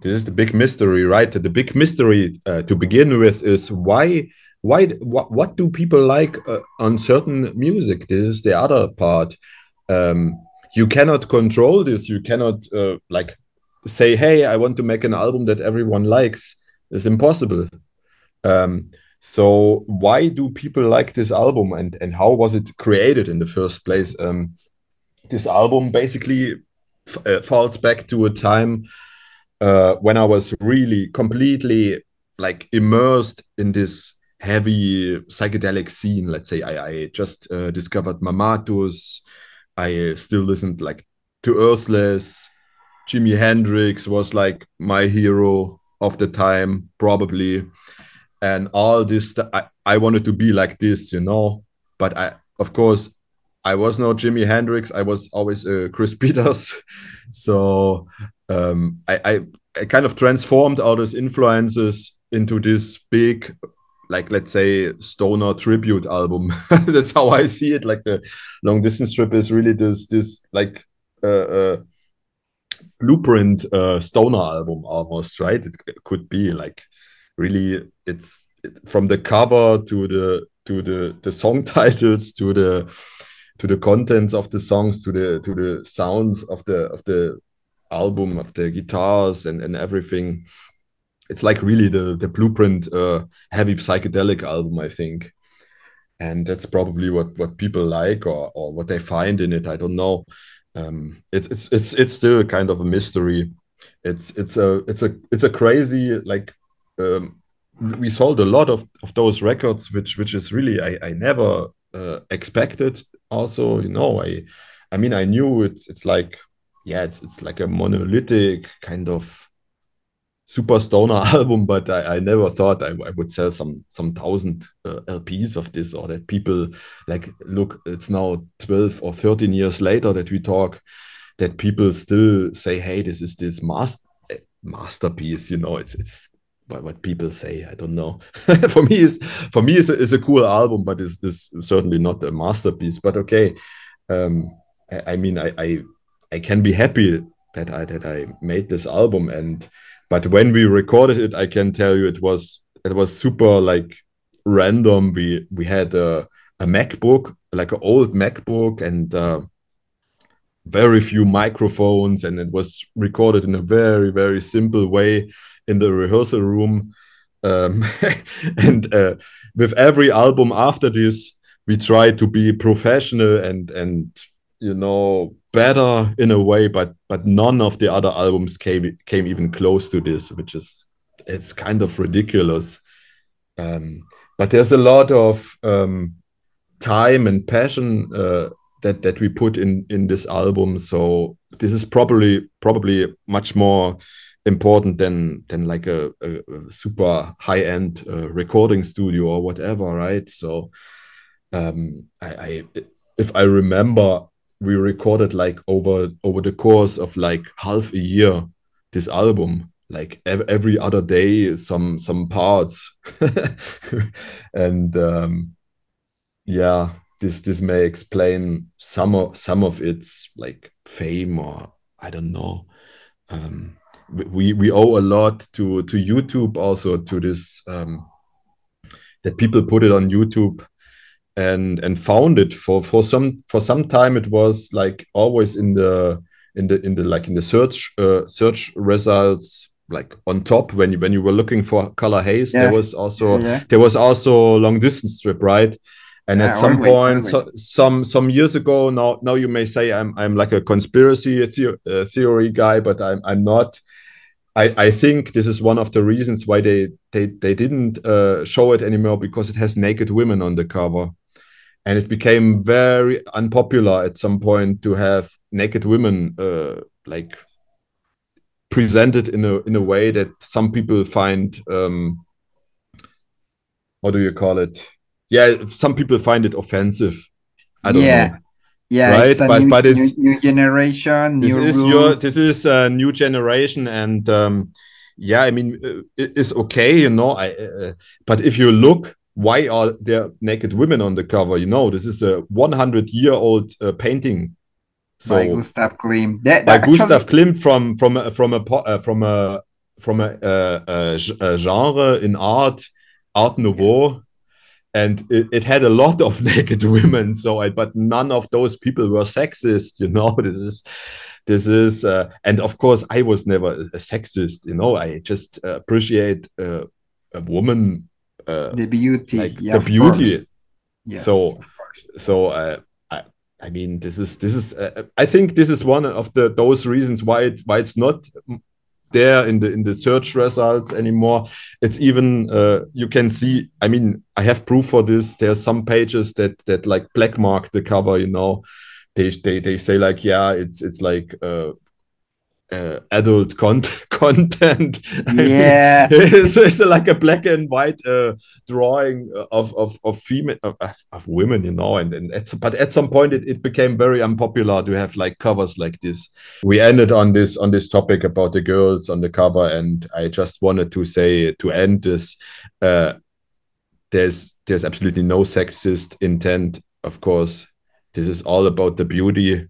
this is the big mystery right the big mystery uh, to begin with is why why what, what do people like uh, on certain music this is the other part um you cannot control this you cannot uh, like say hey i want to make an album that everyone likes it's impossible um so why do people like this album and and how was it created in the first place um this album basically uh, falls back to a time uh, when I was really completely like immersed in this heavy psychedelic scene. Let's say I, I just uh, discovered Mammatus. I still listened like to Earthless. Jimi Hendrix was like my hero of the time, probably. And all this, I, I wanted to be like this, you know. But I, of course, I was no Jimi Hendrix. I was always uh, Chris *laughs* Peters. so um, I, I, I kind of transformed all those influences into this big, like let's say, stoner tribute album. *laughs* That's how I see it. Like the long distance trip is really this this like uh, uh, blueprint uh, stoner album almost, right? It, could be like really it's it, from the cover to the to the the song *laughs* titles to the to the contents of the songs to the to the sounds of the of the album of the guitars and and everything. It's like really the the blueprint uh heavy psychedelic album i think. And that's probably what what people like or or what they find in it. I don't know um it's it's it's it's still kind of a mystery. It's it's a it's a it's a crazy like um we sold a lot of of those records which which is really i i never uh, expected also you know i i mean i knew it's it's like yeah it's it's like a monolithic kind of super stoner *laughs* album but i, I never thought I, I would sell some some thousand uh, lps of this or that people like look it's now 12 or 13 years later that we talk that people still say hey this is this master masterpiece you know it's it's what, people say i don't know. *laughs* For me is for me is a, is a cool album but it's, it's certainly not a masterpiece. But okay um I, I mean I, I i can be happy that i that i made this album and but when we recorded it i can tell you it was it was super like random. We we had a, a macbook like an old macbook and uh, very few microphones and it was recorded in a very very simple way in the rehearsal room. Um, *laughs* and uh, with every album after this we try to be professional and and you know better in a way but but none of the other albums came came even close to this which is it's kind of ridiculous. Um, but there's a lot of um, time and passion uh, that that we put in in this album. So this is probably probably much more important than than like a, a, a super high end uh, recording studio or whatever right? So um I, I if i remember we recorded like over over the course of like half a year this album. Like ev- every other day some some parts. *laughs* And um yeah this this may explain some of some of its like fame or i don't know. Um we we owe a lot to to youtube also to this um that people put it on youtube and and found it for for some for some time it was like always in the in the in the like in the search uh, search results like on top when you when you were looking for Colour Haze Yeah. there was also Yeah, there was also long distance trip right? And Yeah, at some always, point so, some some years ago now now you may say i'm i'm like a conspiracy the- uh, theory guy but i'm i'm not. I, I think this is one of the reasons why they they, they didn't uh, show it anymore because it has naked women on the cover and it became very unpopular at some point to have naked women uh, like presented in a in a way that some people find um, what do you call it yeah some people find it offensive i don't Yeah. know Yeah, Right, it's a but- new, but it's- new, new generation, this new is rules. your this is a new generation and um yeah i mean uh, it is okay you know i uh, but if you look why are there naked women on the cover? You know this is a 100 year old uh, painting. So by Gustav Klimt. That, by that gustav klimt from from a- from a uh, from a from a, uh, uh, genre in art art nouveau. And it, it had a lot of *laughs* naked women. So I, but none of those people were sexist you know. *laughs* This is this is uh, and of course i was never a sexist you know. I just uh, appreciate uh, a woman uh, the beauty, like yeah, the beauty. Yes, so so uh, I, I mean this is this is uh, i think this is one of the those reasons why it why it's not there in the in the search results anymore. It's even uh, you can see i mean i have proof for this. There's some pages that that like black mark the cover you know. They they, they say like yeah it's it's like uh, uh, adult con- *laughs* content I mean, Yeah. *laughs* it's, it's like a black and white uh, drawing of of of female of, of women, you know, and and it's but at some point it, it became very unpopular to have like covers like this. We ended on this on this topic about the girls on the cover, and I just wanted to say to end this, uh, there's there's absolutely no sexist intent, of course. This is all about the beauty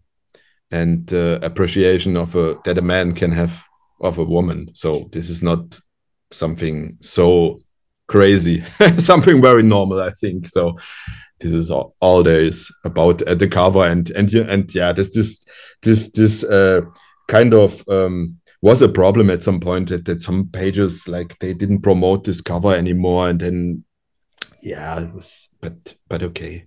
and uh, appreciation of a that a man can have of a woman. So this is not something so crazy, *laughs* something very normal, I think. So this is all, all there is about uh, the cover and and and yeah, this this this this uh, kind of um, was a problem at some point that, that some pages like they didn't promote this cover anymore, and then yeah, it was but but okay.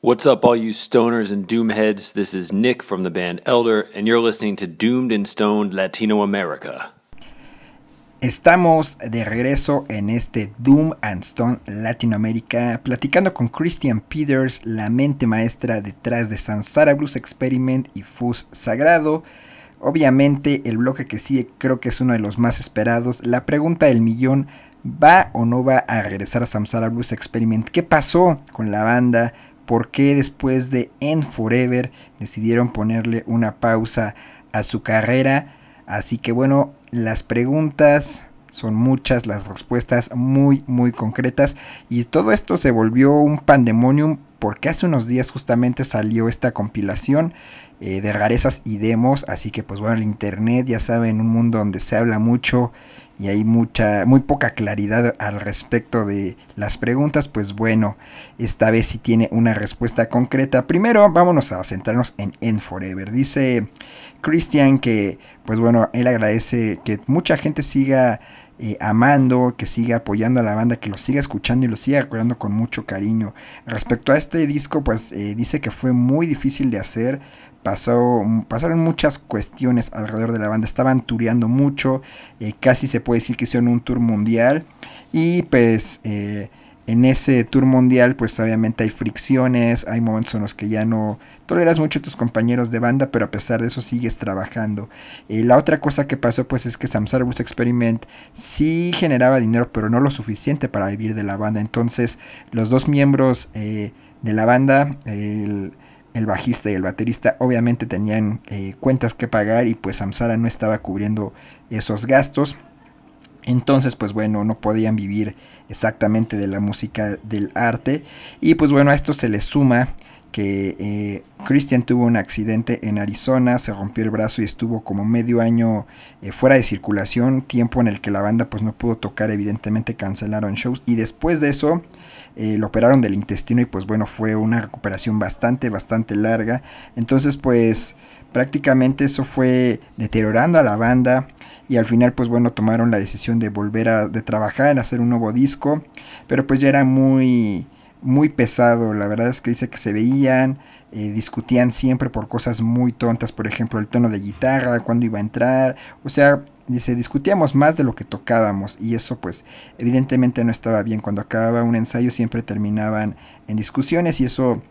What's up, all you stoners and doomheads? This is Nick from the band Elder, and you're listening to Doomed and Stoned Latino America. Estamos de regreso en este Doom and Stone Latinoamérica, platicando con Christian Peters, la mente maestra detrás de Sansara Blues Experiment y Fus Sagrado. Obviamente, el bloque que sigue creo que es uno de los más esperados. La pregunta del millón: ¿va o no va a regresar a Samsara Blues Experiment? ¿Qué pasó con la banda? Por qué después de End Forever decidieron ponerle una pausa a su carrera. Así que bueno, las preguntas son muchas, las respuestas muy muy concretas y todo esto se volvió un pandemonium porque hace unos días justamente salió esta compilación eh, de rarezas y demos, así que pues bueno, el internet ya saben, un mundo donde se habla mucho y hay mucha, muy poca claridad al respecto de las preguntas, pues bueno, esta vez sí tiene una respuesta concreta. Primero, vámonos a centrarnos en End Forever. Dice Christian que, pues bueno, él agradece que mucha gente siga eh, amando, que siga apoyando a la banda, que lo siga escuchando y lo siga recordando con mucho cariño. Respecto a este disco, pues eh, dice que fue muy difícil de hacer pasó, pasaron muchas cuestiones alrededor de la banda. Estaban tureando mucho, eh, casi se puede decir que hicieron un tour mundial. Y pues eh, en ese tour mundial, pues obviamente hay fricciones, hay momentos en los que ya no toleras mucho a tus compañeros de banda, pero a pesar de eso sigues trabajando. Eh, la otra cosa que pasó, pues es que Samsara Bus Experiment sí generaba dinero, pero no lo suficiente para vivir de la banda. Entonces, los dos miembros de la banda, el el bajista y el baterista obviamente tenían eh, cuentas que pagar y pues Samsara no estaba cubriendo esos gastos. Entonces pues bueno, no podían vivir exactamente de la música del arte. Y pues bueno, a esto se le suma que eh, Christian tuvo un accidente en Arizona, se rompió el brazo y estuvo como medio año eh, fuera de circulación, tiempo en el que la banda pues no pudo tocar, evidentemente cancelaron shows y después de eso eh, lo operaron del intestino y pues bueno, fue una recuperación bastante, bastante larga. Entonces pues prácticamente eso fue deteriorando a la banda y al final pues bueno tomaron la decisión de volver a de trabajar, hacer un nuevo disco, pero pues ya era muy muy pesado, la verdad es que dice que se veían, eh, discutían siempre por cosas muy tontas, por ejemplo el tono de guitarra, cuándo iba a entrar, o sea, dice, discutíamos más de lo que tocábamos y eso pues evidentemente no estaba bien, cuando acababa un ensayo siempre terminaban en discusiones y eso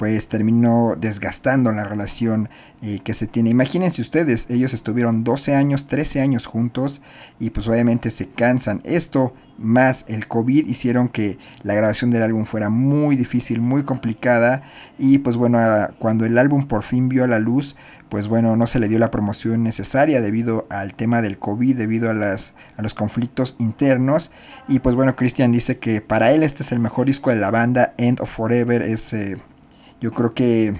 pues terminó desgastando la relación eh, que se tiene. Imagínense ustedes, ellos estuvieron 12 años, 13 años juntos y pues obviamente se cansan. Esto más el COVID hicieron que la grabación del álbum fuera muy difícil, muy complicada y pues bueno, cuando el álbum por fin vio la luz, pues bueno, no se le dio la promoción necesaria debido al tema del COVID, debido a, las, a los conflictos internos y pues bueno, Christian dice que para él este es el mejor disco de la banda, End of Forever es... Eh, yo creo que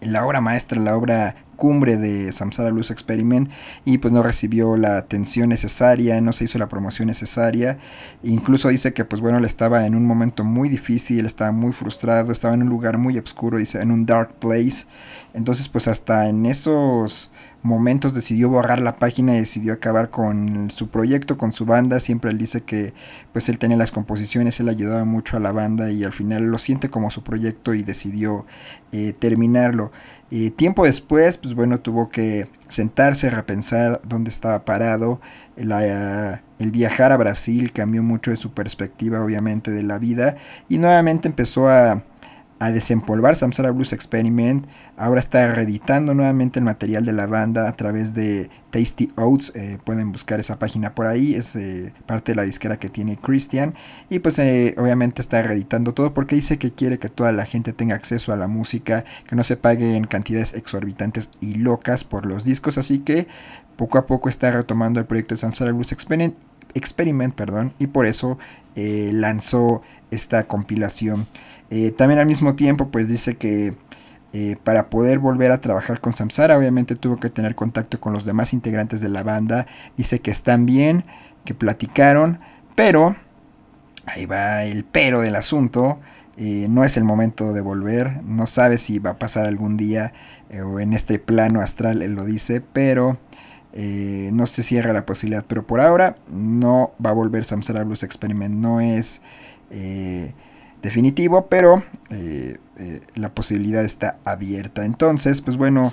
la obra maestra, la obra cumbre de Samsara Blues Experiment y pues no recibió la atención necesaria, no se hizo la promoción necesaria. Incluso dice que pues bueno, él estaba en un momento muy difícil, estaba muy frustrado, estaba en un lugar muy oscuro, dice, en un dark place. Entonces pues hasta en esos momentos decidió borrar la página y decidió acabar con su proyecto, con su banda. Siempre él dice que pues él tenía las composiciones, él ayudaba mucho a la banda y al final lo siente como su proyecto y decidió eh, terminarlo. Tiempo después, pues bueno, tuvo que sentarse, repensar dónde estaba parado. el viajar a Brasil cambió mucho de su perspectiva, obviamente, de la vida. Y nuevamente empezó a a desempolvar Samsara Blues Experiment. Ahora está reeditando nuevamente el material de la banda a través de Tasty Oats. Eh, pueden buscar esa página por ahí. Es eh, parte de la disquera que tiene Christian. Y pues eh, obviamente está reeditando todo porque dice que quiere que toda la gente tenga acceso a la música. Que no se pague en cantidades exorbitantes y locas por los discos. Así que poco a poco está retomando el proyecto de Samsara Blues Experiment. Experiment perdón, y por eso lanzó esta compilación. También al mismo tiempo, pues dice que eh, para poder volver a trabajar con Samsara, obviamente tuvo que tener contacto con los demás integrantes de la banda. Dice que están bien, que platicaron, pero, ahí va el pero del asunto. Eh, no es el momento de volver, no sabe si va a pasar algún día o en este plano astral, él lo dice, pero no se cierra la posibilidad. Pero por ahora no va a volver Samsara Blues Experiment, no es definitivo, pero eh, la posibilidad está abierta. Entonces, pues bueno,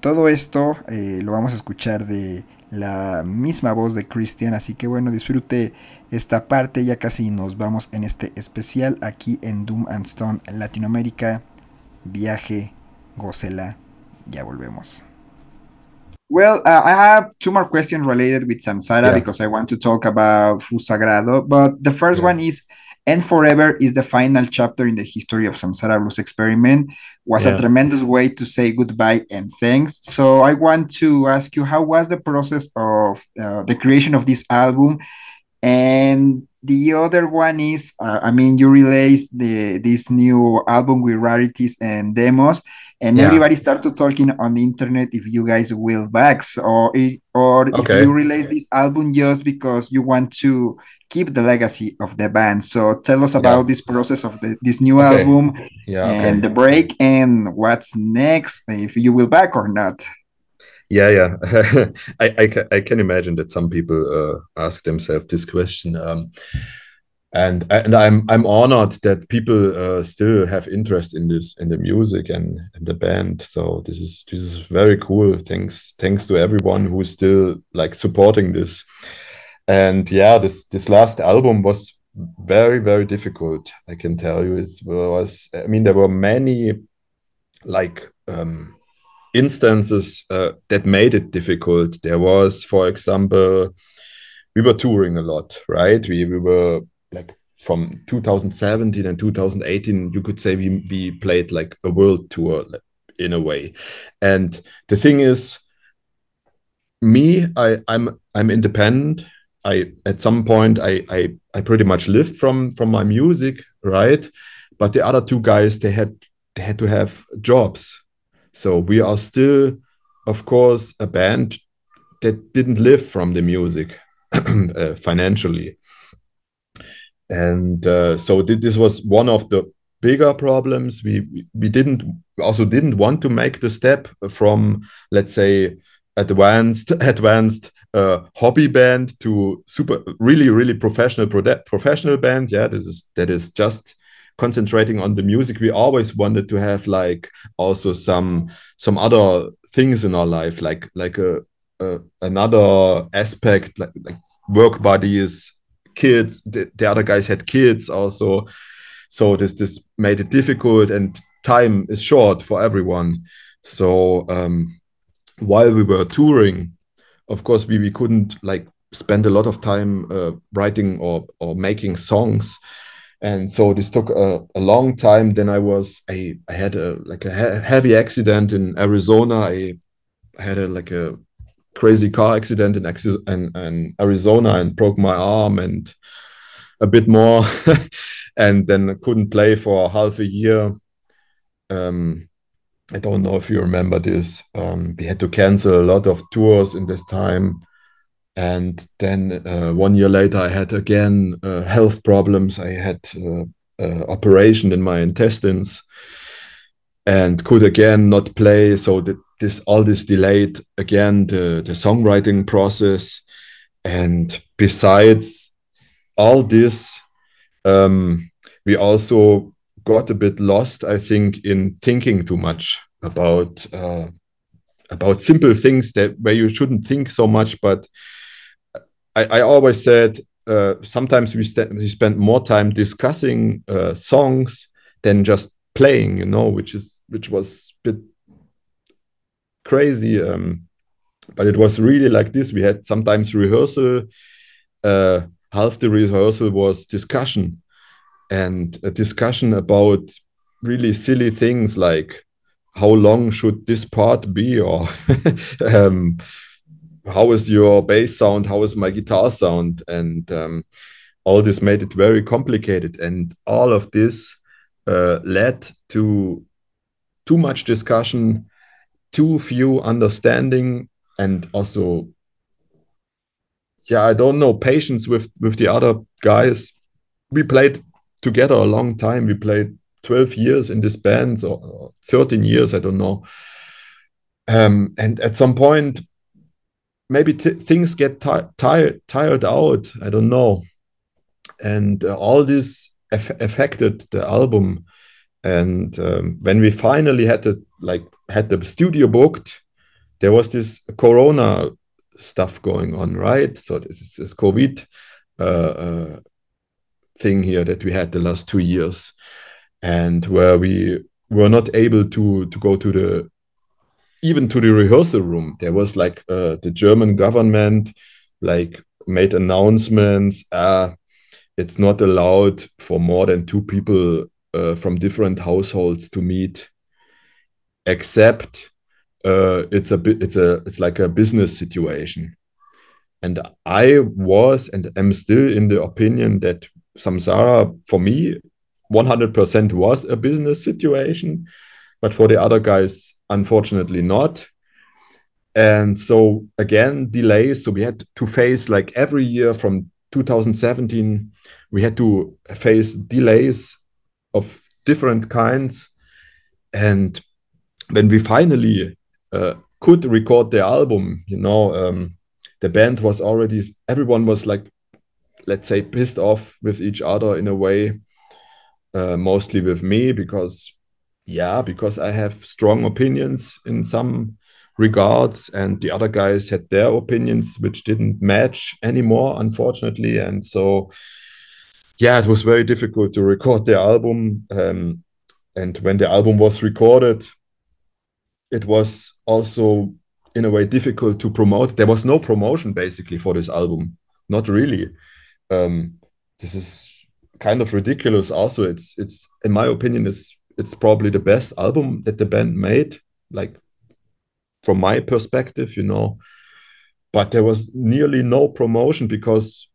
todo esto eh, lo vamos a escuchar de la misma voz de Christian, así que bueno, disfrute esta parte, ya casi nos vamos en este especial aquí en Doom and Stone Latinoamérica, viaje, gocela, ya volvemos. Well, uh, I have two more questions related with Samsara because I want to talk about Fusagrado, but the first one is and Forever is the final chapter in the history of Samsara Blues Experiment. Was yeah. a tremendous way to say goodbye and thanks. So I want to ask you, how was the process of uh, the creation of this album? And the other one is, uh, I mean, you released the this new album with rarities and demos, and yeah. everybody started talking on the internet if you guys will back or or okay. if you release this album just because you want to keep the legacy of the band. So tell us about yeah. this process of the, this new okay. album yeah, and okay. the break and what's next, if you will back or not. Yeah, yeah, *laughs* I, I, I, can imagine that some people uh, ask themselves this question. Um, and and I'm I'm honored that people uh, still have interest in this in the music and, and the band. So this is this is very cool. Thanks thanks to everyone who's still like supporting this and yeah this this last album was very very difficult i can tell you. It was i mean there were many like um instances uh, that made it difficult. There was for example we were touring a lot right? We, we were like from 2017 and 2018 you could say we, we played like a world tour in a way. And the thing is me i i'm i'm independent I at some point I, I I pretty much lived from from my music, right? But the other two guys they had they had to have jobs. So we are still, of course, a band that didn't live from the music *clears throat* uh, financially. And uh, so th this was one of the bigger problems. We we didn't also didn't want to make the step from let's say advanced *laughs* advanced uh, hobby band to super really really professional professional band. Yeah this is that is just concentrating on the music. We always wanted to have like also some some other things in our life like like a, a another aspect like, like work buddies kids the, the other guys had kids also. So this this made it difficult and time is short for everyone. So um while we were touring of course we, we couldn't like spend a lot of time uh, writing or or making songs. And so this took a, a long time. Then i was i, I had a like a he heavy accident in arizona. I, I had a like a crazy car accident in, in, in arizona and broke my arm and a bit more. *laughs* And then couldn't play for half a year. Um, I don't know if you remember this. Um, we had to cancel a lot of tours in this time. And then uh, one year later, I had again uh, health problems. I had uh, operation in my intestines and could again not play. So that this all this delayed again the, the songwriting process. And besides all this, um, we also got a bit lost, I think, in thinking too much about uh, about simple things that where you shouldn't think so much. But I, I always said uh, sometimes we, st- we spend more time discussing uh, songs than just playing, you know, which is which was a bit crazy. Um, but it was really like this. We had sometimes rehearsal. Uh, half the rehearsal was discussion and a discussion about really silly things like how long should this part be or *laughs* um, how is your bass sound? How is my guitar sound? And um, all this made it very complicated. And all of this uh, led to too much discussion too few understanding and also yeah i don't know patience with with the other guys. We played together a long time. We played 12 years in this band, or 13 years, I don't know. Um, and at some point, maybe things get tired tired out. I don't know. And uh, all this affected the album. And um, when we finally had the like had the studio booked, there was this Corona stuff going on, right? So this is COVID uh, uh, thing here that we had the last two years, and where we were not able to to go to the even to the rehearsal room. There was like uh, the German government like made announcements. Uh, it's not allowed for more than two people uh, from different households to meet, except uh, it's a bit it's a it's like a business situation. And I was and am still in the opinion that Samsara for me 100% was a business situation, but for the other guys, unfortunately not. And so again, delays. So we had to face like every year from 2017, we had to face delays of different kinds. And when we finally uh, could record the album, you know, um, the band was already, everyone was like let's say pissed off with each other in a way uh, mostly with me because yeah because i have strong opinions in some regards and the other guys had their opinions which didn't match anymore unfortunately. And so yeah it was very difficult to record the album um, and when the album was recorded it was also in a way difficult to promote. There was no promotion basically for this album. Not really um, this is kind of ridiculous. Also, it's it's in my opinion, it's it's probably the best album that the band made. Like from my perspective, you know. But there was nearly no promotion because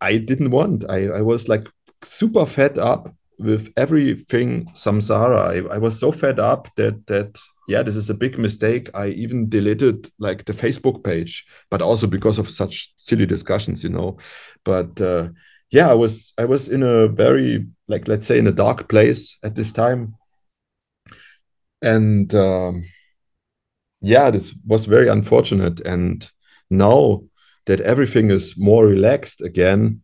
I didn't want. I, I was like super fed up with everything Samsara. I, I was so fed up that that yeah, this is a big mistake. I even deleted like the Facebook page, but also because of such silly discussions, you know. But uh, yeah, I was I was in a very like let's say in a dark place at this time, and um, yeah, this was very unfortunate. And now that everything is more relaxed again,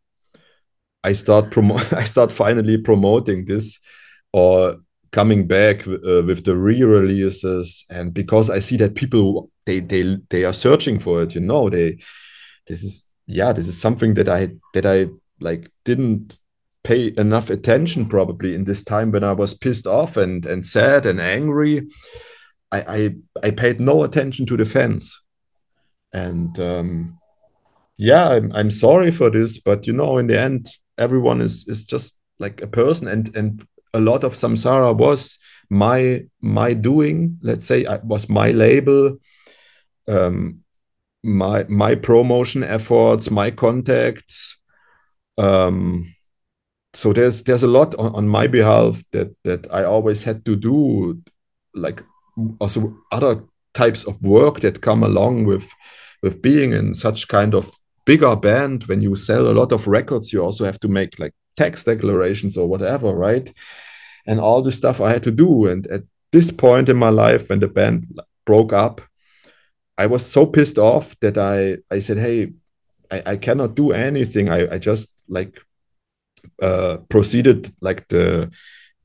I start promo *laughs* I start finally promoting this or coming back uh, with the re-releases. And because i see that people they they they are searching for it you know they this is yeah this is something that i that i like didn't pay enough attention probably in this time when i was pissed off and and sad and angry. I i, I paid no attention to the fans. And um yeah I'm, I'm sorry for this but you know in the end everyone is is just like a person. And and a lot of samsara was my my doing let's say it was my label um, my my promotion efforts my contacts um, so there's there's a lot on, on my behalf that that i always had to do like also other types of work that come along with with being in such kind of bigger band. When you sell a lot of records you also have to make like tax declarations or whatever right and all the stuff i had to do. And at this point in my life when the band broke up i was so pissed off that i i said hey i, I cannot do anything. I, I just like uh proceeded like the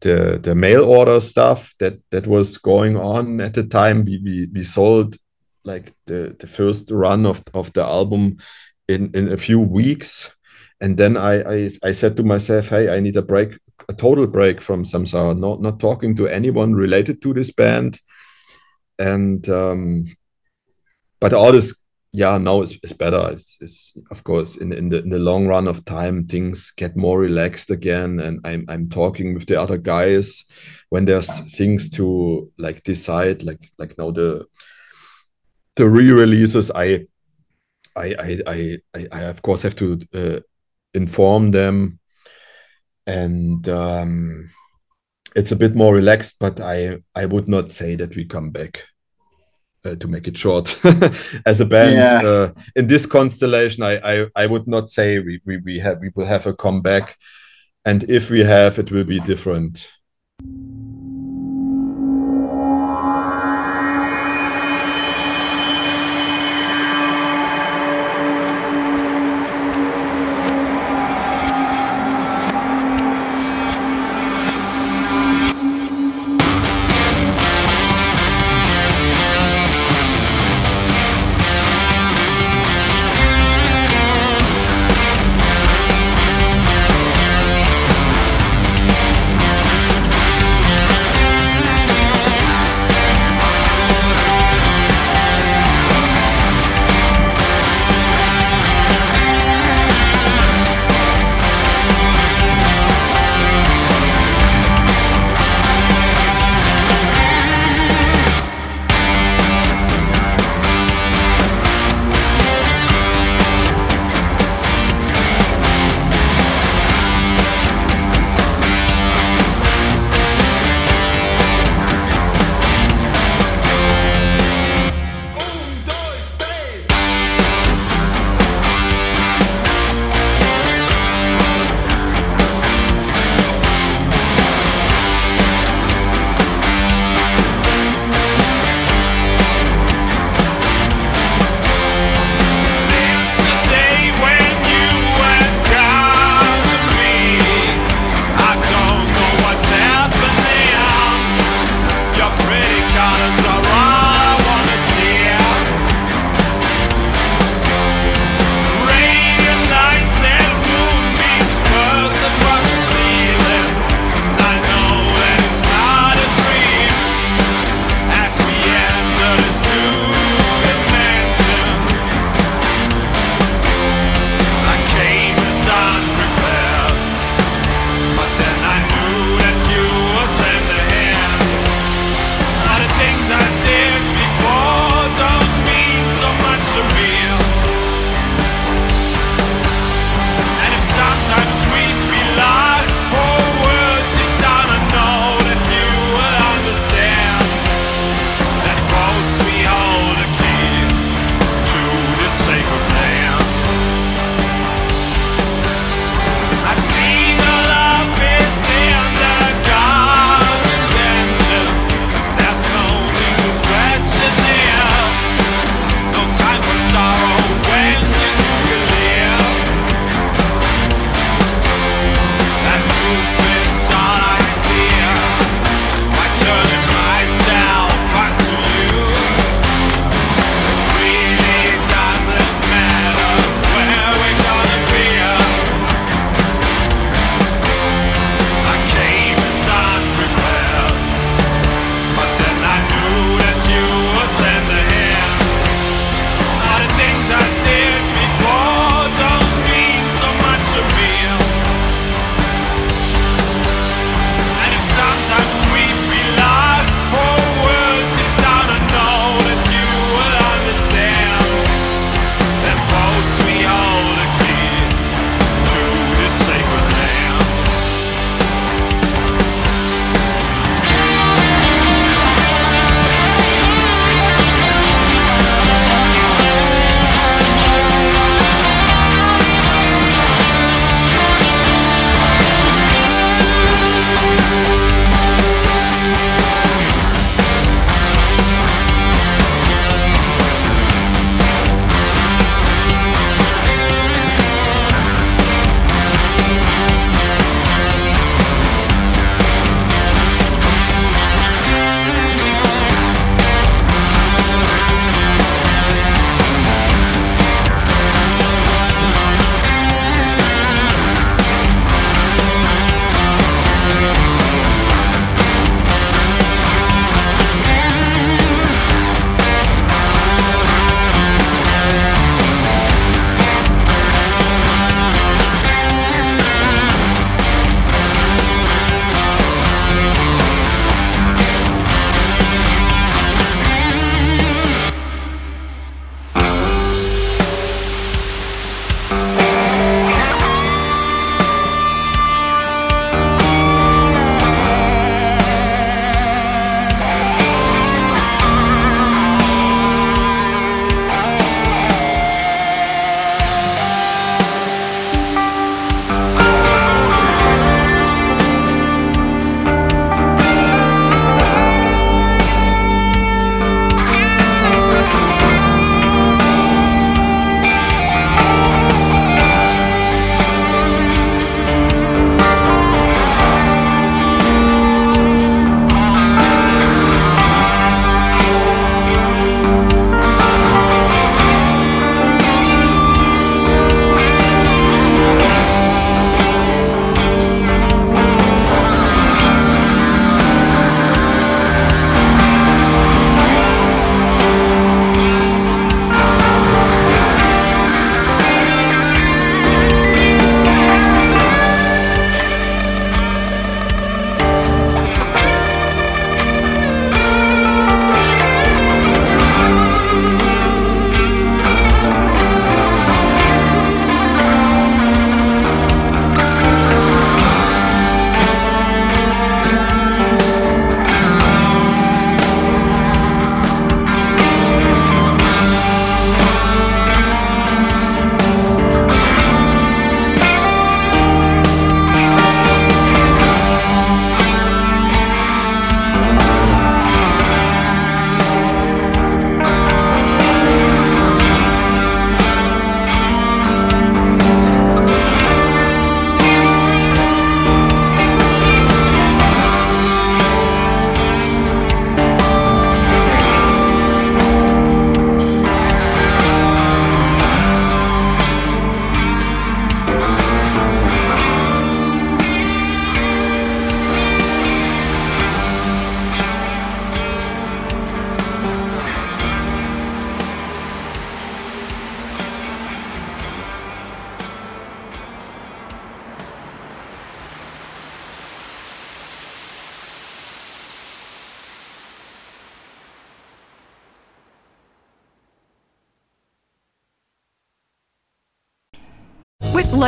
the the mail order stuff that that was going on at the time. We we, we sold like the the first run of of the album in in a few weeks. And then I, I i said to myself hey i need a break a total break from samsara not not talking to anyone related to this band. And um but all this yeah now it's, better. It's, it's of course in, in the in the long run of time things get more relaxed again. And i'm i'm talking with the other guys when there's things to like decide like like now the the re-releases. I i i i, I, I of course have to uh, inform them and um it's a bit more relaxed but i i would not say that we come back uh, to make it short. *laughs* As a band Yeah. uh, in this constellation I, I i would not say we, we we have we will have a comeback. And if we have it will be different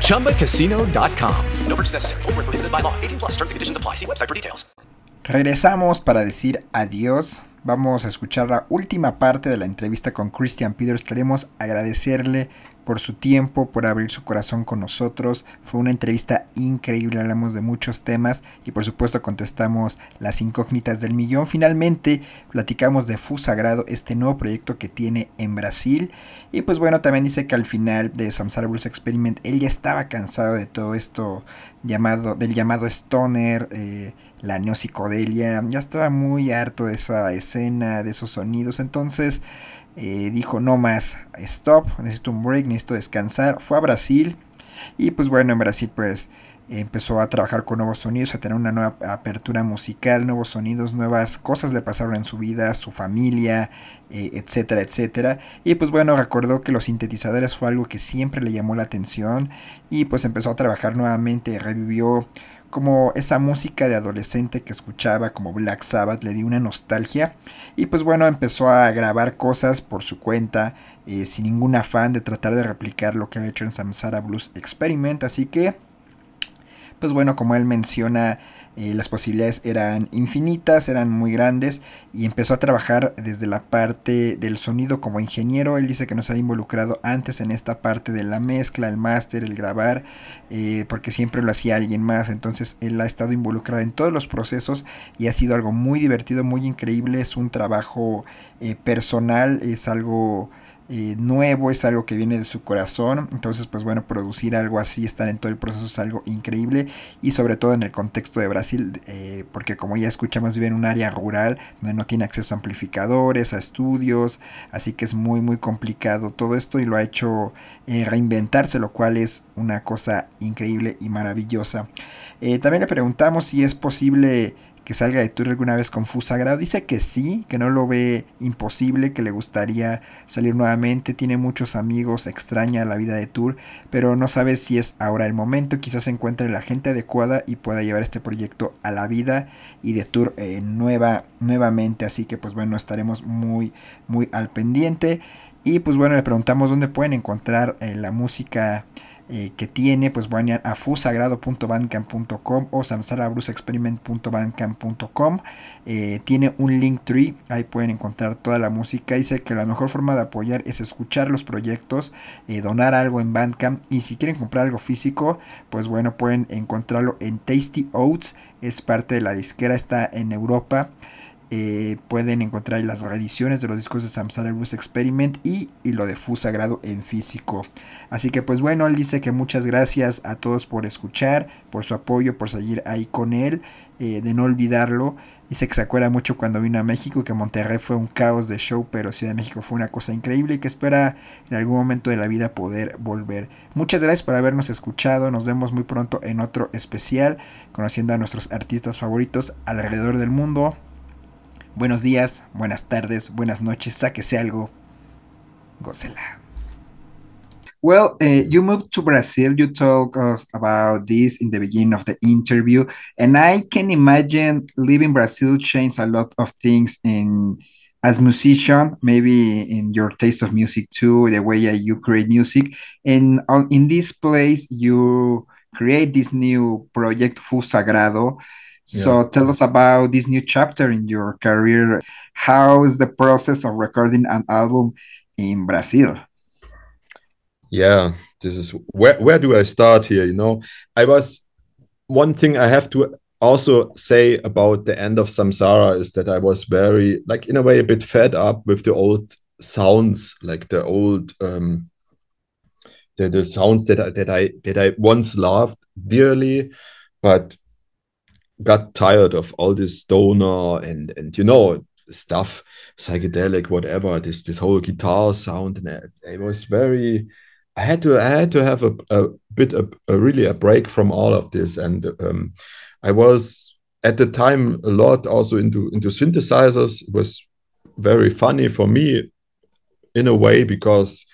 ChumbaCasino.com. No purchase necessary. Void were prohibited by law. 18 plus. Terms and conditions apply. See website for details. Regresamos para decir adiós. Vamos a escuchar la última parte de la entrevista con Christian Peters. Queremos agradecerle por su tiempo, por abrir su corazón con nosotros. Fue una entrevista increíble, hablamos de muchos temas y por supuesto contestamos las incógnitas del millón. Finalmente platicamos de Fusagrado, este nuevo proyecto que tiene en Brasil. Y pues bueno, también dice que al final de Samsara Blues Experiment él ya estaba cansado de todo esto llamado, del llamado stoner, eh, la neopsicodelia, ya estaba muy harto de esa escena, de esos sonidos. Entonces eh, dijo no más, stop, necesito un break, necesito descansar. Fue a Brasil y pues bueno, en Brasil pues empezó a trabajar con nuevos sonidos, a tener una nueva apertura musical, nuevos sonidos, nuevas cosas le pasaron en su vida, su familia, eh, etcétera, etcétera. Y pues bueno, recordó que los sintetizadores fue algo que siempre le llamó la atención y pues empezó a trabajar nuevamente, revivió como esa música de adolescente que escuchaba como Black Sabbath le dio una nostalgia. Y pues bueno empezó a grabar cosas por su cuenta eh, sin ningún afán de tratar de replicar lo que ha hecho en Samsara Blues Experiment. Así que pues bueno como él menciona eh, las posibilidades eran infinitas, eran muy grandes y empezó a trabajar desde la parte del sonido como ingeniero. Él dice que no se involucrado antes en esta parte de la mezcla, el máster, el grabar, eh, porque siempre lo hacía alguien más. Entonces él ha estado involucrado en todos los procesos y ha sido algo muy divertido, muy increíble. Es un trabajo eh, personal, es algo eh, nuevo, es algo que viene de su corazón. Entonces, pues bueno, producir algo así, estar en todo el proceso es algo increíble. Y sobre todo en el contexto de Brasil, eh, porque como ya escuchamos, vive en un área rural donde no tiene acceso a amplificadores, a estudios. Así que es muy, muy complicado todo esto y lo ha hecho eh, reinventarse, lo cual es una cosa increíble y maravillosa. también le preguntamos si es posible que salga de tour alguna vez con Fusagrado. Dice que sí, que no lo ve imposible, que le gustaría salir nuevamente. Tiene muchos amigos, extraña la vida de tour, pero no sabe si es ahora el momento. Quizás encuentre la gente adecuada y pueda llevar este proyecto a la vida y de tour eh, nueva, nuevamente. Así que pues bueno, estaremos muy, muy al pendiente. Y pues bueno, le preguntamos dónde pueden encontrar eh, la música eh, que tiene, pues van a o samsarabruceexperiment.bandcamp.com. Eh, tiene un link tree, ahí pueden encontrar toda la música. Dice que la mejor forma de apoyar es escuchar los proyectos, eh, donar algo en Bandcamp y si quieren comprar algo físico, pues bueno, pueden encontrarlo en Tasty Oats, es parte de la disquera, está en Europa. Eh, pueden encontrar las reediciones de los discos de Samsara Blues Experiment y, y, lo de Fusagrado en físico. Así que pues bueno, él dice que muchas gracias a todos por escuchar, por su apoyo, por seguir ahí con él, eh, de no olvidarlo. Dice que se acuerda mucho cuando vino a México, que Monterrey fue un caos de show, pero Ciudad de México fue una cosa increíble y que espera en algún momento de la vida poder volver. Muchas gracias por habernos escuchado, nos vemos muy pronto en otro especial, conociendo a nuestros artistas favoritos alrededor del mundo. Buenos días, buenas tardes, buenas noches, sáquese algo, gócela. Well, uh, you moved to Brazil. You told us about this in the beginning of the interview, and I can imagine living Brazil changed a lot of things in as musician, maybe in your taste of music too, the way you create music. And in this place, you create this new project, Fuzz Sagrado. So Yeah. tell us about this new chapter in your career. How is the process of recording an album in Brazil? Yeah, this is where where do I start here? You know, I was one thing I have to also say about the end of Samsara is that I was very like in a way a bit fed up with the old sounds, like the old um the, the sounds that I, that I that I once loved dearly, but got tired of all this stoner and and you know stuff psychedelic whatever this this whole guitar sound and it, it was very I had to I had to have a, a bit a, a really a break from all of this. And um, I was at the time a lot also into into synthesizers. It was very funny for me in a way because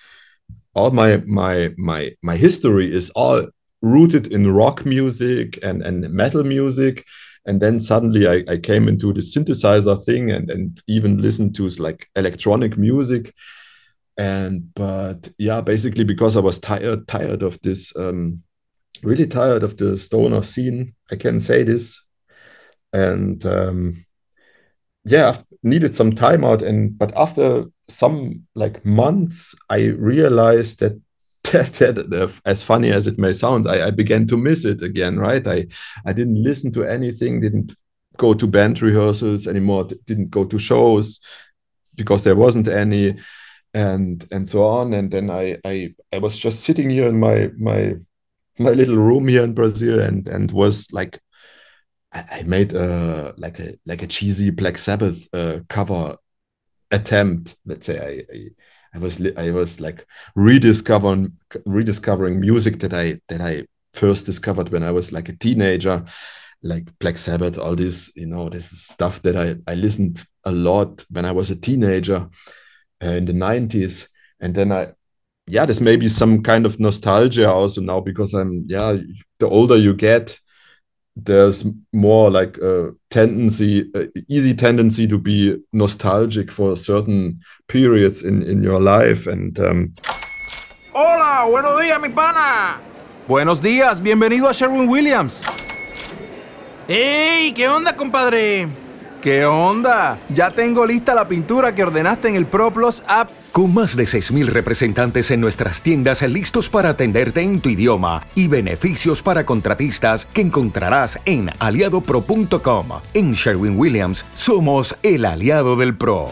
all my my my my history is all rooted in rock music and and metal music. And then suddenly I, I came into the synthesizer thing and and even listened to like electronic music. And but yeah basically because I was tired tired of this um really tired of the stoner scene I can say this. And um yeah I've needed some time out. And but after some like months I realized that *laughs* as funny as it may sound I, I began to miss it again right I I didn't listen to anything didn't go to band rehearsals anymore didn't go to shows because there wasn't any and and so on and then I I I was just sitting here in my my my little room here in Brazil and and was like I, I made a like a like a cheesy Black Sabbath uh, cover attempt. Let's say I, I I was I was like rediscovering rediscovering music that I that I first discovered when I was like a teenager, like Black Sabbath, all this you know this is stuff that I I listened a lot when I was a teenager uh, in the nineties, and then I yeah, there's maybe some kind of nostalgia also now because I'm yeah, the older you get, there's more like a tendency, a easy tendency to be nostalgic for certain periods in in your life, and um, Hola, buenos días, mi pana. Buenos días, bienvenido a Sherwin Williams. ¡Ey! ¿Qué onda, compadre? ¿Qué onda? Ya tengo lista la pintura que ordenaste en el ProPlus app. Con más de 6.000 representantes en nuestras tiendas listos para atenderte en tu idioma y beneficios para contratistas que encontrarás en aliadopro.com. En Sherwin Williams somos el aliado del PRO.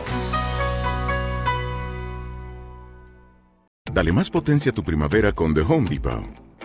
Dale más potencia a tu primavera con The Home Depot.